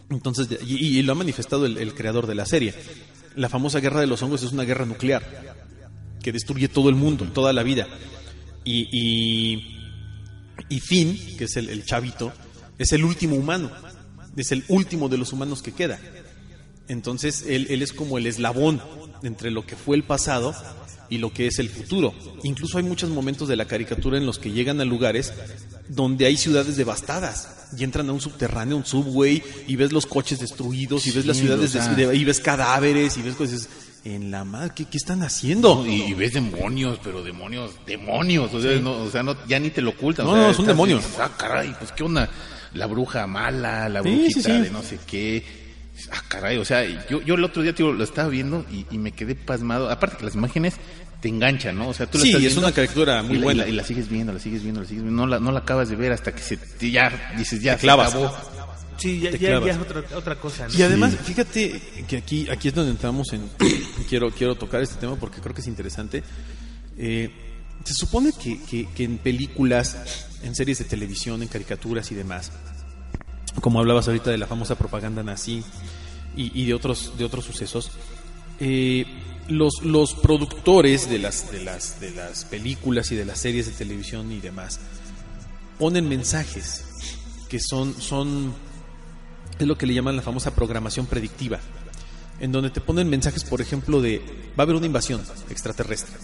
Entonces, y, lo ha manifestado el, el creador de la serie. La famosa guerra de los hongos es una guerra nuclear que destruye todo el mundo, toda la vida. Y, y, y Finn, que es el, el chavito, es el último humano. Es el último de los humanos que queda. Entonces, él, él es como el eslabón entre lo que fue el pasado y lo que es el futuro. Incluso hay muchos momentos de la caricatura en los que llegan a lugares donde hay ciudades devastadas y entran a un subterráneo, un subway y ves los coches destruidos y ves las ciudades o sea. des- de- y ves cadáveres y ves cosas en la madre, ¿qué, qué están haciendo? Y, y ves demonios, pero demonios, demonios. O sea, no, o sea no, ya ni te lo ocultan. No, o sea, no, es un estás- demonio. dices, Ah, caray, pues qué onda. La bruja mala, la brujita sí. de no sé qué. Ah, caray, o sea, yo, yo el otro día tío, lo estaba viendo y, y me quedé pasmado. Aparte que las imágenes te enganchan, ¿no? O sea, tú la Sí, estás es una caricatura muy y la- buena. Y la, y la sigues viendo, la sigues viendo, la sigues viendo. No la, no la acabas de ver hasta que se, te- ya dices, ya Te se clavas. acabó. Sí, ya, ya, es otra, otra cosa. ¿no? Y además, fíjate que aquí, aquí es donde entramos en... quiero, quiero tocar este tema porque creo que es interesante. Eh, se supone que, que- que en películas, en series de televisión, en caricaturas y demás, como hablabas ahorita de la famosa propaganda nazi y, y de otros de otros sucesos, eh, los, los productores de las, de, las, de las películas y de las series de televisión y demás ponen mensajes que son, son es lo que le llaman la famosa programación predictiva, en donde te ponen mensajes, por ejemplo, de va a haber una invasión extraterrestre.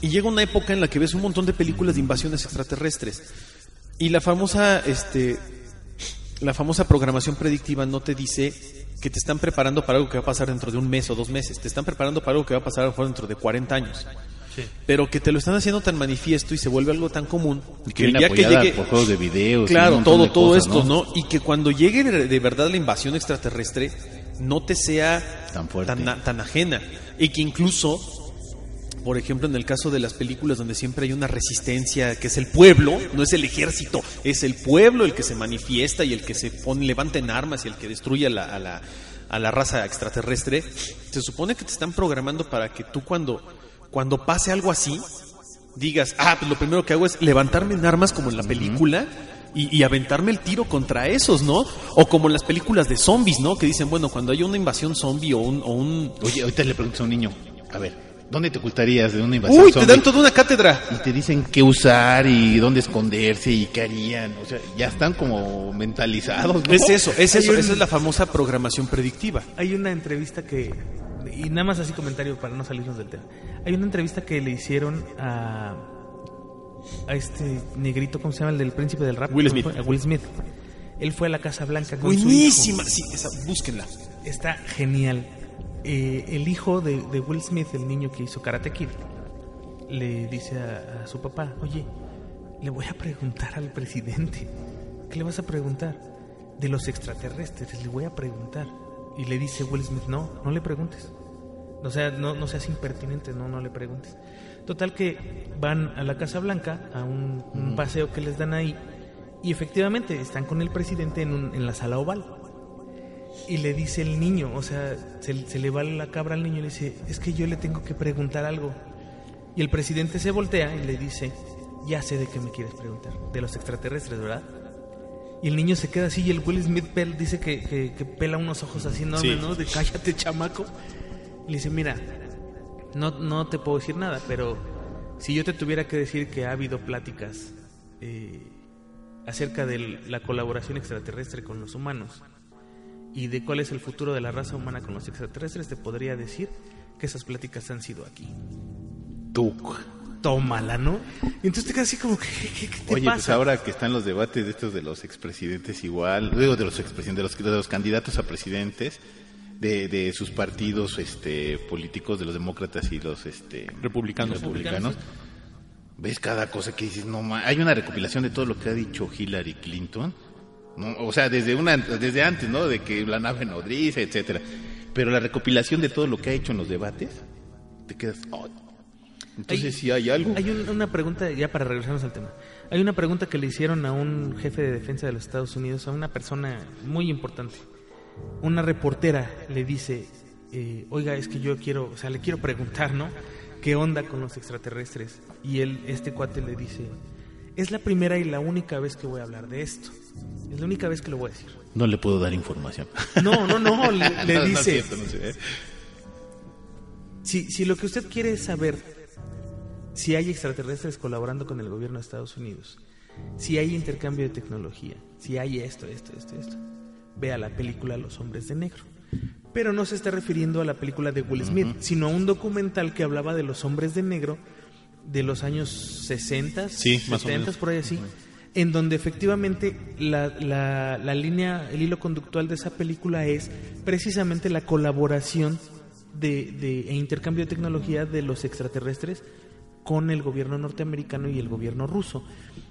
Y llega una época en la que ves un montón de películas de invasiones extraterrestres. Y la famosa, este, la famosa programación predictiva no te dice que te están preparando para algo que va a pasar dentro de un mes o dos meses. Te están preparando para algo que va a pasar a lo mejor dentro de 40 años. Pero que te lo están haciendo tan manifiesto y se vuelve algo tan común Y que que día que llegue por juegos de un Claro, todo, todo cosas, esto, ¿no? Y que cuando llegue de, de verdad la invasión extraterrestre no te sea Tan fuerte. tan, tan ajena. Y que incluso, por ejemplo, en el caso de las películas donde siempre hay una resistencia, que es el pueblo, no es el ejército, es el pueblo el que se manifiesta y el que se pone, levanta en armas y el que destruye a la, a la, a la raza extraterrestre, se supone que te están programando para que tú cuando, cuando pase algo así, digas, ah, pues lo primero que hago es levantarme en armas como en la película y, y aventarme el tiro contra esos, ¿no? O como en las películas de zombies, ¿no? Que dicen, bueno, cuando hay una invasión zombie o un... O un... Oye, ahorita le preguntas a un niño, a ver, ¿dónde te ocultarías de una invasión Uy, te dan toda una cátedra. Y te dicen qué usar y dónde esconderse y qué harían. O sea, ya están como mentalizados. ¿no? Es eso, es eso, un- esa es la famosa programación predictiva. Hay una entrevista que, y nada más así comentario para no salirnos del tema. Hay una entrevista que le hicieron a, a este negrito, ¿cómo se llama? El del príncipe del rap. Will ¿cómo Smith. A Will Smith. Él fue a la Casa Blanca con su Buenísima, hijo. sí, esa, búsquenla. Está genial. Eh, el hijo de, de Will Smith, el niño que hizo Karate Kid, le dice a, a su papá, oye, le voy a preguntar al presidente. ¿Qué le vas a preguntar? De los extraterrestres, le voy a preguntar. Y le dice Will Smith, no, no le preguntes. O sea, no, no seas impertinente, no, no le preguntes. Total que van a la Casa Blanca, a un, un paseo que les dan ahí, y efectivamente están con el presidente en, un- en la sala oval. Y le dice el niño, o sea, se, se le va la cabra al niño y le dice, es que yo le tengo que preguntar algo. Y el presidente se voltea y le dice, ya sé de qué me quieres preguntar, de los extraterrestres, ¿verdad? Y el niño se queda así y el Will Smith dice que, que- que pela unos ojos así enormes, Sí. ¿no? De cállate, chamaco. Y le dice, mira, no, no te puedo decir nada, pero si yo te tuviera que decir que ha habido pláticas eh, acerca de la colaboración extraterrestre con los humanos y de cuál es el futuro de la raza humana con los extraterrestres, te podría decir que esas pláticas han sido aquí. Tú. Tómala, ¿no? Y entonces te quedas así como, ¿qué, qué- qué te Oye, pasa? pues ahora que están los debates de estos de los expresidentes igual, luego de los expresidentes, de los, de los candidatos a presidentes, de, de sus partidos este, políticos, de los demócratas y los este, Republicanos. republicanos, ves cada cosa que dices, no ma- hay una recopilación de todo lo que ha dicho Hillary Clinton, ¿no? o sea, desde una desde antes, ¿no? De que la nave nodriza, etcétera. Pero la recopilación de todo lo que ha hecho en los debates, te quedas, oh. entonces Hay- sí hay algo. Hay un- una pregunta, ya para regresarnos al tema. Hay una pregunta que le hicieron a un jefe de defensa de los Estados Unidos, a una persona muy importante. Una reportera le dice, eh, oiga, es que yo quiero, o sea, le quiero preguntar, ¿no? ¿Qué onda con los extraterrestres? Y él, este cuate le dice, es la primera y la única vez que voy a hablar de esto. Es la única vez que lo voy a decir. No le puedo dar información. No, no, no, le, le No, dice, no sé, si, si lo que usted quiere es saber si hay extraterrestres colaborando con el gobierno de Estados Unidos, si hay intercambio de tecnología, si hay esto, esto, esto, esto, vea la película Los Hombres de Negro. Pero no se está refiriendo a la película de Will Smith, sino a un documental que hablaba de los hombres de negro de los años 60, Sí, más o 70, menos. por ahí así, en donde efectivamente la, la- la línea, el hilo conductual de esa película es precisamente la colaboración de, de- e intercambio de tecnología de los extraterrestres con el gobierno norteamericano y el gobierno ruso.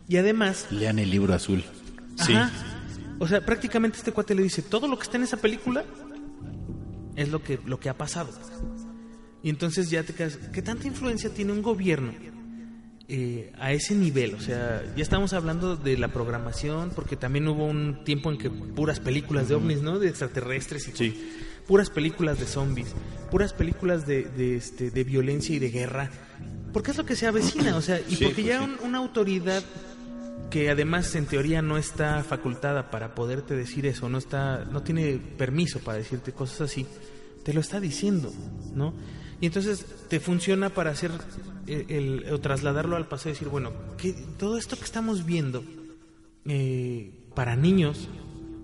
Y además, Lean el libro azul. Sí. O sea, prácticamente este cuate le dice, todo lo que está en esa película es lo que, lo que ha pasado. Y entonces ya te quedas, ¿qué tanta influencia tiene un gobierno eh, a ese nivel? O sea, ya estamos hablando de la programación, porque también hubo un tiempo en que puras películas de ovnis, ¿no? De extraterrestres y Sí. puras películas de zombies, puras películas de, de, este, de violencia y de guerra. porque es lo que se avecina, o sea, y Sí, porque pues ya sí. un- una autoridad que además en teoría no está facultada para poderte decir eso, no está, no tiene permiso para decirte cosas así, te lo está diciendo, ¿no? Y entonces te funciona para hacer el, el- o trasladarlo al pasado y decir, bueno, que todo esto que estamos viendo eh, para niños,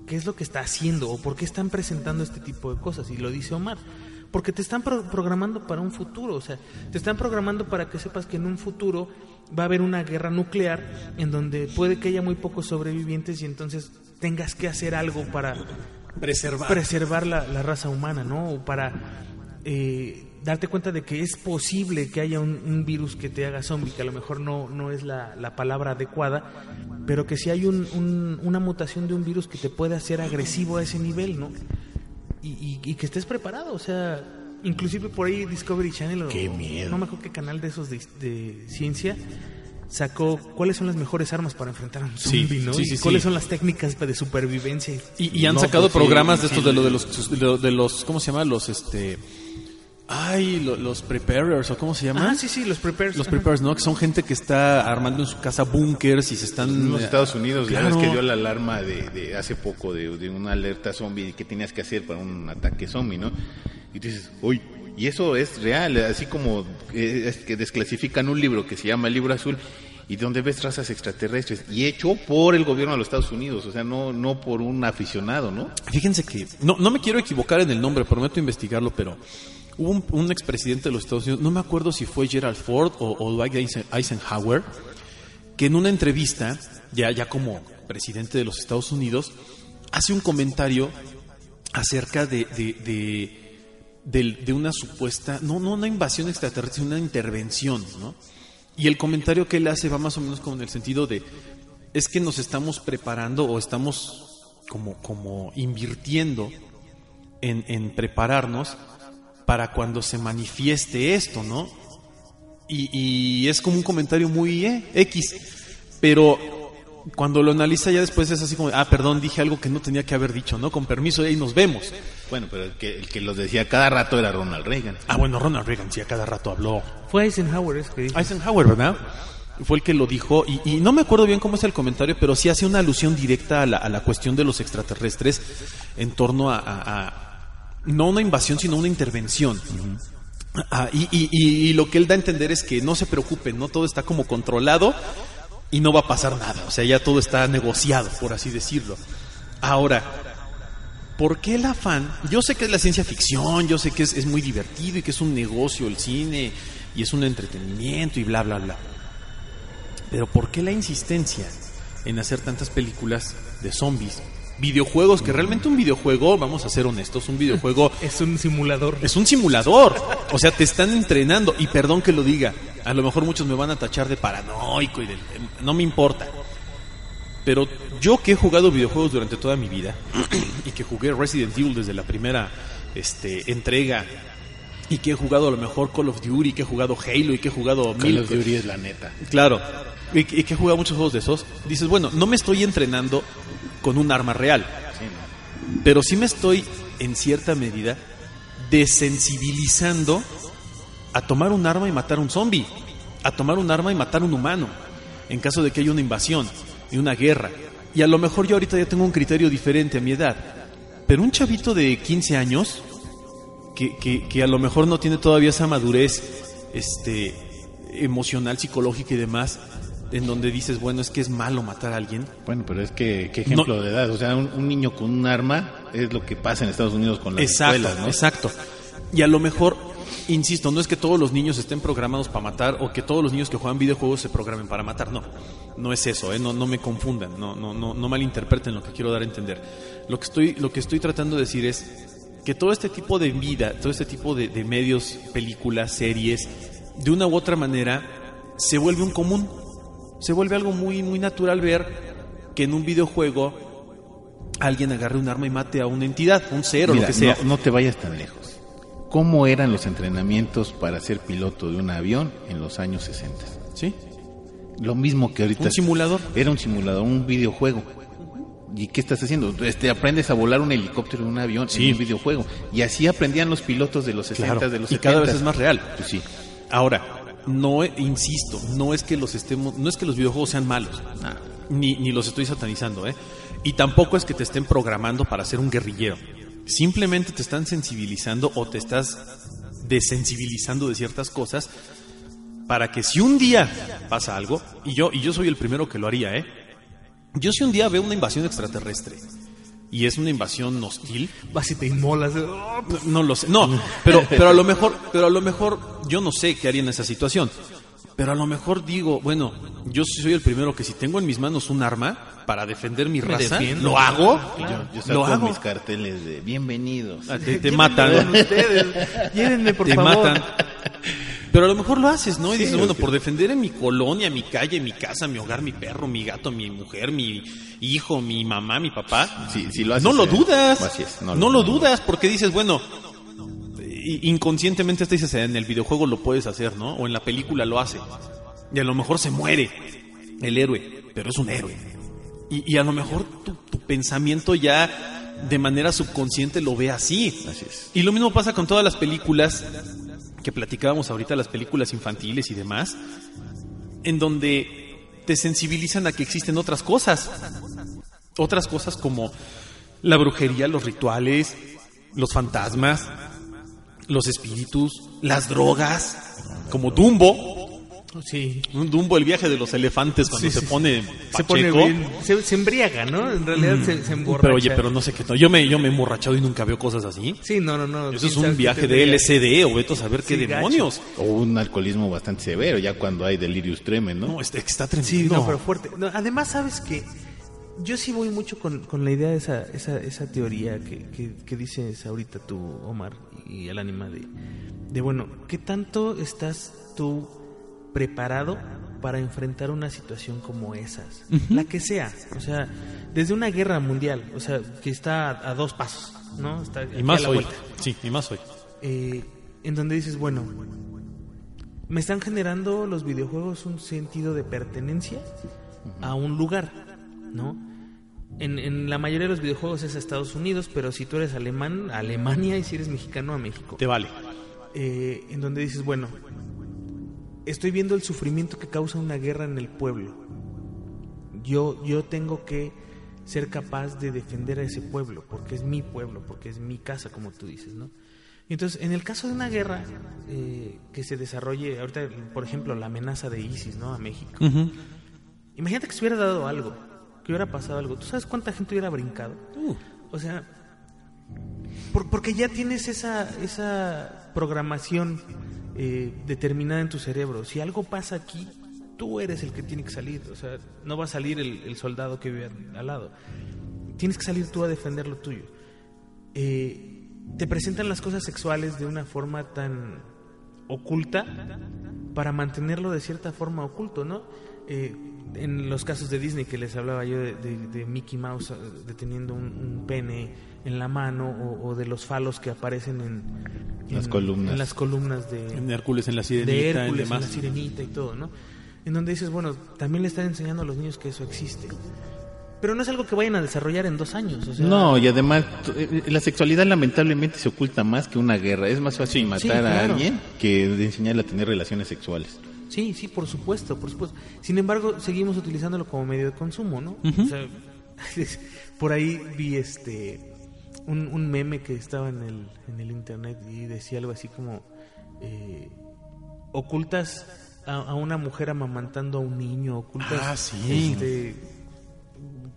¿qué es lo que está haciendo o por qué están presentando este tipo de cosas? Y lo dice Omar. Porque te están pro- programando para un futuro, o sea, te están programando para que sepas que en un futuro va a haber una guerra nuclear en donde puede que haya muy pocos sobrevivientes y entonces tengas que hacer algo para Preservar. preservar la, la raza humana, ¿no? O para eh, darte cuenta de que es posible que haya un, un virus que te haga zombie, que a lo mejor no, no es la, la palabra adecuada, pero que si hay un- un- una mutación de un virus que te puede hacer agresivo a ese nivel, ¿no? Y, y- y que estés preparado, o sea, inclusive por ahí Discovery Channel, o- Qué miedo. no me acuerdo qué canal de esos de, de ciencia sacó cuáles son las mejores armas para enfrentar a un Sí, zombie, ¿no? sí, y sí, sí. cuáles son las técnicas de supervivencia. Y, y han No, sacado pues sí, programas de estos de, lo de los de lo- de los ¿cómo se llama? Los este ay, lo- los preparers o cómo se llama? Ah, sí, sí, los prepares. Los preparers, ¿no? Que son gente que está armando en su casa búnkers y se están En los Estados Unidos, ya claro. ves que dio la alarma de, de hace poco de, de una alerta zombie y qué tenías que hacer para un ataque zombie, ¿no? Y tú dices, uy, y eso es real, así como eh, es que desclasifican un libro que se llama el libro azul y donde ves razas extraterrestres y hecho por el gobierno de los Estados Unidos, o sea, no no por un aficionado, ¿no? Fíjense que no, no me quiero equivocar en el nombre, prometo investigarlo, pero hubo un, un expresidente de los Estados Unidos, no me acuerdo si fue Gerald Ford o, Dwight Eisen- Eisenhower, que en una entrevista, ya, ya como presidente de los Estados Unidos, hace un comentario acerca de, de, de, una supuesta, no, no una invasión extraterrestre, una intervención, ¿no? Y el comentario que él hace va más o menos como en el sentido de, es que nos estamos preparando o estamos como, como invirtiendo en, en prepararnos para cuando se manifieste esto, ¿no? Y, y es como un comentario muy eh, X, pero cuando lo analiza ya después es así como, ah, perdón, dije algo que no tenía que haber dicho, ¿no? Con permiso, y nos vemos. Bueno, pero el que, el que los decía cada rato era Ronald Reagan. Ah, bueno, Ronald Reagan sí a cada rato habló. Fue Eisenhower ese que dijo. Eisenhower, ¿verdad? Fue el que lo dijo, y, y no me acuerdo bien cómo es el comentario, pero sí hace una alusión directa a la, a la cuestión de los extraterrestres en torno a, a- a- no una invasión, sino una intervención. Ah, y, y- y- y lo que él da a entender es que no se preocupen, no todo está como controlado y no va a pasar nada, o sea, ya todo está negociado, por así decirlo. Ahora, ¿por qué el afán? Yo sé que es la ciencia ficción, yo sé que es, es muy divertido y que es un negocio el cine y es un entretenimiento y bla, bla, bla. Pero ¿por qué la insistencia en hacer tantas películas de zombies? Videojuegos, que realmente un videojuego, vamos a ser honestos, un videojuego Es un simulador. es un simulador. O sea, te están entrenando. Y perdón que lo diga. A lo mejor muchos me van a tachar de paranoico y de... No me importa. Pero yo que he jugado videojuegos durante toda mi vida y que jugué Resident Evil desde la primera este, entrega y que he jugado a lo mejor Call of Duty, que he jugado Halo y que he jugado Call mil of Duty es la neta. Claro. Y, que- y que he jugado muchos juegos de esos. Dices, bueno, no me estoy entrenando con un arma real. Pero sí me estoy, en cierta medida, desensibilizando a tomar un arma y matar un zombie. A tomar un arma y matar un humano. En caso de que haya una invasión y una guerra. Y a lo mejor yo ahorita ya tengo un criterio diferente a mi edad. Pero un chavito de 15 años, que, que, que a lo mejor no tiene todavía esa madurez este, emocional, psicológica y demás, en donde dices, bueno, es que es malo matar a alguien. Bueno, pero es que, qué ejemplo No. de edad. O sea, un, un niño con un arma es lo que pasa en Estados Unidos con las Exacto, escuelas, ¿no? exacto. Y a lo mejor, insisto, no es que todos los niños estén programados para matar o que todos los niños que juegan videojuegos se programen para matar, no. No es eso, ¿eh? no, no me confundan, no, no, no, no malinterpreten lo que quiero dar a entender. Lo que estoy, lo que estoy tratando de decir es que todo este tipo de vida, todo este tipo de, de medios, películas, series, de una u otra manera, se vuelve un común. Se vuelve algo muy, muy natural ver que en un videojuego alguien agarre un arma y mate a una entidad, un ser o lo que sea. No, no te vayas tan lejos. ¿Cómo eran los entrenamientos para ser piloto de un avión en los años 60? ¿Sí? Lo mismo que ahorita. Un simulador. Era un simulador, un videojuego. ¿Y qué estás haciendo? Este, aprendes a volar un helicóptero un avión Sí. en un videojuego. Y así aprendían los pilotos de los 60, Claro, de los y cada 70. vez es más real. Pues sí. Ahora, no, insisto, no es que los estemos, no es que los videojuegos sean malos, ni, ni los estoy satanizando, ¿eh? Y tampoco es que te estén programando para ser un guerrillero. Simplemente te están sensibilizando o te estás desensibilizando de ciertas cosas para que si un día pasa algo, y yo, y yo soy el primero que lo haría, ¿eh? Yo si un día veo una invasión extraterrestre y es una invasión hostil, Vas y te inmolas. no, no lo sé. No, pero, pero a lo mejor, pero a lo mejor yo no sé qué haría en esa situación. Pero a lo mejor digo, bueno, yo soy el primero que si tengo en mis manos un arma para defender mi raza, defiendo. lo hago. Yo, yo lo saco hago. mis carteles de bienvenidos. Ah, Te, matan. con ustedes. Llévenme, por te favor. matan. Pero a lo mejor lo haces, ¿no? Y Sí, dices, bueno, por defender en mi colonia, mi calle, mi casa, mi hogar, mi perro, mi gato, mi mujer, mi hijo, mi mamá, mi papá. Sí, sí lo haces, no lo eh, dudas. así es, no, no lo, lo- dudas porque dices, bueno, inconscientemente te dices, en el videojuego lo puedes hacer, ¿no? O en la película lo hace. Y a lo mejor se muere el héroe, pero es un héroe. Y, y a lo mejor tu, tu pensamiento ya de manera subconsciente lo ve así. Así es. Y lo mismo pasa con todas las películas que platicábamos ahorita, las películas infantiles y demás, en donde te sensibilizan a que existen otras cosas. Otras cosas como la brujería, los rituales, los fantasmas, los espíritus, las drogas, como Dumbo. Sí. Un Dumbo, el viaje de los elefantes cuando Sí, se sí, pone Se pone pacheco. bien. Se, se embriaga, ¿no? En realidad se, se emborracha. Pero oye, pero no sé qué. Yo me, yo me he emborrachado y nunca veo cosas así. Sí, no, no, no. Eso es ¿quién sabe un viaje de? LSD o veto a saber qué Sí, gacho. demonios. O un alcoholismo bastante severo, ya cuando hay delirius tremens, ¿no? No, está, está tremendo. Sí, no, pero fuerte. No, además, sabes que yo sí voy mucho con, con la idea de esa, esa, esa teoría que, que, que dices ahorita tú, Omar, y el ánima de, de, bueno, ¿qué tanto estás tú preparado para enfrentar una situación como esas? La que sea. O sea, desde una guerra mundial, o sea, que está a, a dos pasos, ¿no? Está Y más hoy. vuelta. Sí, y más hoy. eh, en donde dices, bueno, me están generando los videojuegos un sentido de pertenencia a un lugar, ¿no? En, en la mayoría de los videojuegos es a Estados Unidos, pero si tú eres alemán, a Alemania, y si eres mexicano, a México. Te vale. Eh, en donde dices, bueno, estoy viendo el sufrimiento que causa una guerra en el pueblo. Yo, yo tengo que ser capaz de defender a ese pueblo, porque es mi pueblo, porque es mi casa, como tú dices, ¿no? Entonces, en el caso de una guerra eh, que se desarrolle, ahorita, por ejemplo, la amenaza de ISIS, ¿no? A México. Imagínate que se hubiera dado algo, que hubiera pasado algo. ¿Tú sabes cuánta gente hubiera brincado? O sea, por- porque ya tienes esa, esa programación eh, determinada en tu cerebro. Si algo pasa aquí, tú eres el que tiene que salir. O sea, no va a salir el, soldado que vive al- lado. Tienes que salir tú a defender lo tuyo. Eh, te presentan las cosas sexuales de una forma tan oculta para mantenerlo de cierta forma oculto, ¿no? Eh, en los casos de Disney que les hablaba yo de, Mickey Mouse deteniendo un pene en la mano o, o de los falos que aparecen en, Las columnas. en las columnas de, En Hércules, en la sirenita, de en Hércules, en la sirenita y todo, ¿no? En donde dices, bueno, también le están enseñando a los niños que eso existe. Pero no es algo que vayan a desarrollar en dos años. O sea, No, y además t- eh, la sexualidad lamentablemente se oculta más que una guerra. Es más fácil matar a claro. alguien que de enseñarle a tener relaciones sexuales. Sí, sí, por supuesto, por supuesto. Sin embargo, seguimos utilizándolo como medio de consumo, ¿no? O sea, por ahí vi este un, un meme que estaba en el, en el internet y decía algo así como eh, ocultas a, a una mujer amamantando a un niño, ocultas Ah, sí. este,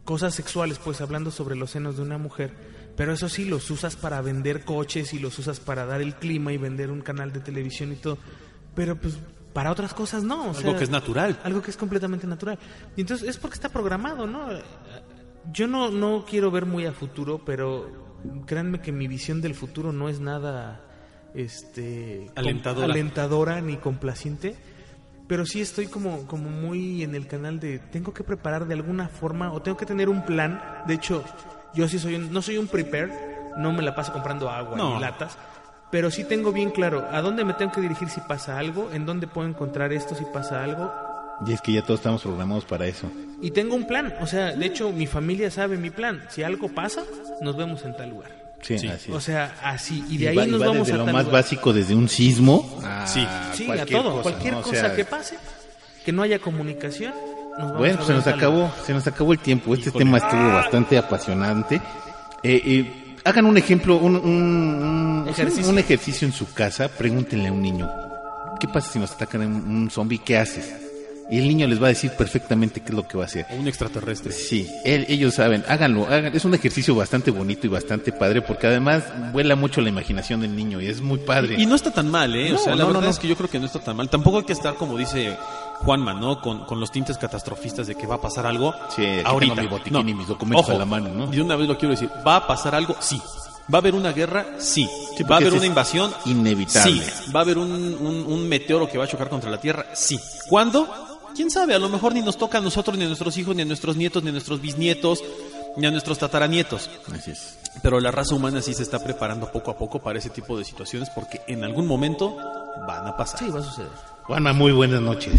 cosas sexuales, pues hablando sobre los senos de una mujer, pero eso sí, los usas para vender coches y los usas para dar el clima y vender un canal de televisión y todo, pero pues para otras cosas no. o Algo sea, que es natural. Algo que es completamente natural. Y entonces es porque está programado, ¿no? Yo no, no quiero ver muy a futuro, pero créanme que mi visión del futuro no es nada este Alentadora. alentadora ni complaciente. Pero sí estoy como, como muy en el canal de tengo que preparar de alguna forma o tengo que tener un plan. De hecho, yo sí soy un, no soy un prepare, no me la paso comprando agua No. y latas, pero sí tengo bien claro a dónde me tengo que dirigir si pasa algo, en dónde puedo encontrar esto si pasa algo. Y es que ya todos estamos programados para eso. Y tengo un plan, o sea, de hecho mi familia sabe mi plan. Si algo pasa, nos vemos en tal lugar. Sí, Sí. así O sea, así. Y Y de ahí va- nos va vamos desde a lo tal más lugar. básico, desde un sismo a Sí. Sí, a cualquier todo. cosa, cualquier ¿no? O cosa sea, que pase, que no haya comunicación. nos vamos Bueno, a pues ver se nos acabó, lugar. se nos acabó el tiempo. Este Híjole. tema estuvo bastante apasionante. Eh, eh, hagan un ejemplo, un, un, un- Ejercicio. un ejercicio en su casa. Pregúntenle a un niño, ¿qué pasa si nos atacan un, un zombie? ¿Qué haces? Y el niño les va a decir perfectamente qué es lo que va a hacer. O un extraterrestre. Sí, él- ellos saben, háganlo, hagan, es un ejercicio bastante bonito y bastante padre porque además vuela mucho la imaginación del niño y es muy padre. Y, y no está tan mal, ¿eh? o No, sea, la no, no, verdad no. es que yo creo que no está tan mal. Tampoco hay que estar, como dice Juanma, ¿no? Con, con los tintes catastrofistas de que va a pasar algo. Sí, aquí ahorita. tengo mi botiquín y mis documentos a la mano, ¿no? De una vez lo quiero decir. ¿Va a pasar algo? Sí. ¿Va a haber una guerra? Sí. Sí, ¿Va a haber una invasión? inevitable. Sí. ¿Va a haber un, un- un meteoro que va a chocar contra la Tierra? Sí. ¿Cuándo? ¿Quién sabe? A lo mejor ni nos toca a nosotros, ni a nuestros hijos, ni a nuestros nietos, ni a nuestros bisnietos, ni a nuestros tataranietos. Así es. Pero la raza humana sí se está preparando poco a poco para ese tipo de situaciones porque en algún momento van a pasar. Sí, va a suceder. Juanma, muy buenas noches.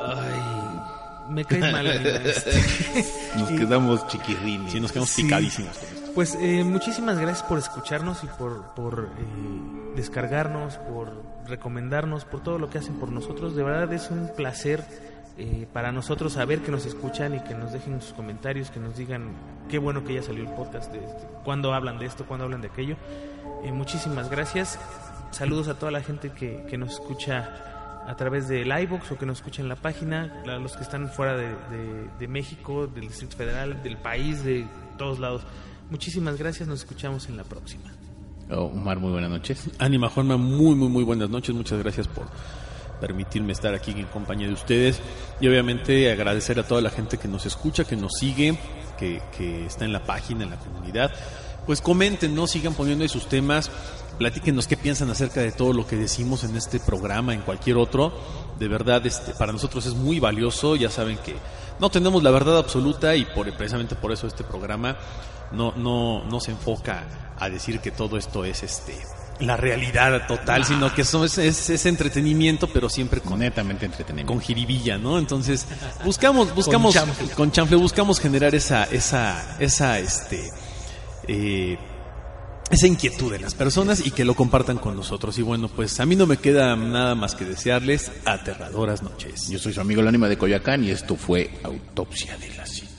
Ay, me caes mal, este. Nos quedamos chiquirrines. Sí, nos quedamos Sí. picadísimos con esto. Pues eh, muchísimas gracias por escucharnos y por, por eh, descargarnos, por recomendarnos, por todo lo que hacen por nosotros. De verdad es un placer eh, para nosotros saber que nos escuchan y que nos dejen sus comentarios, que nos digan qué bueno que ya salió el podcast, de este, cuándo hablan de esto, cuándo hablan de aquello. Eh, muchísimas gracias. Saludos a toda la gente que, que nos escucha a través del iBox o que nos escucha en la página, a los que están fuera de, de- de México, del Distrito Federal, del país, de todos lados. Muchísimas gracias, nos escuchamos en la próxima. Oh, Omar, muy buenas noches. Ánima Juanma, muy, muy, muy buenas noches. Muchas gracias por permitirme estar aquí en compañía de ustedes. Y obviamente agradecer a toda la gente que nos escucha, que nos sigue, que, está en la página, en la comunidad. Pues comenten, ¿no? Sigan poniendo ahí sus temas. Platíquenos qué piensan acerca de todo lo que decimos en este programa, en cualquier otro. De verdad, este, para nosotros es muy valioso. Ya saben que no tenemos la verdad absoluta y por, precisamente por eso este programa no, no, no se enfoca a decir que todo esto es este la realidad total, sino que eso es, es, es entretenimiento, pero siempre con, Netamente entretenido. con jiribilla, ¿no? Entonces, buscamos, buscamos, con chanfle. chanfle. buscamos generar esa, esa, esa, este, eh, esa inquietud en las personas y que lo compartan con nosotros. Y bueno, pues a mí no me queda nada más que desearles aterradoras noches. Yo soy su amigo el ánima de Coyacán y esto fue Autopsia de la Psique.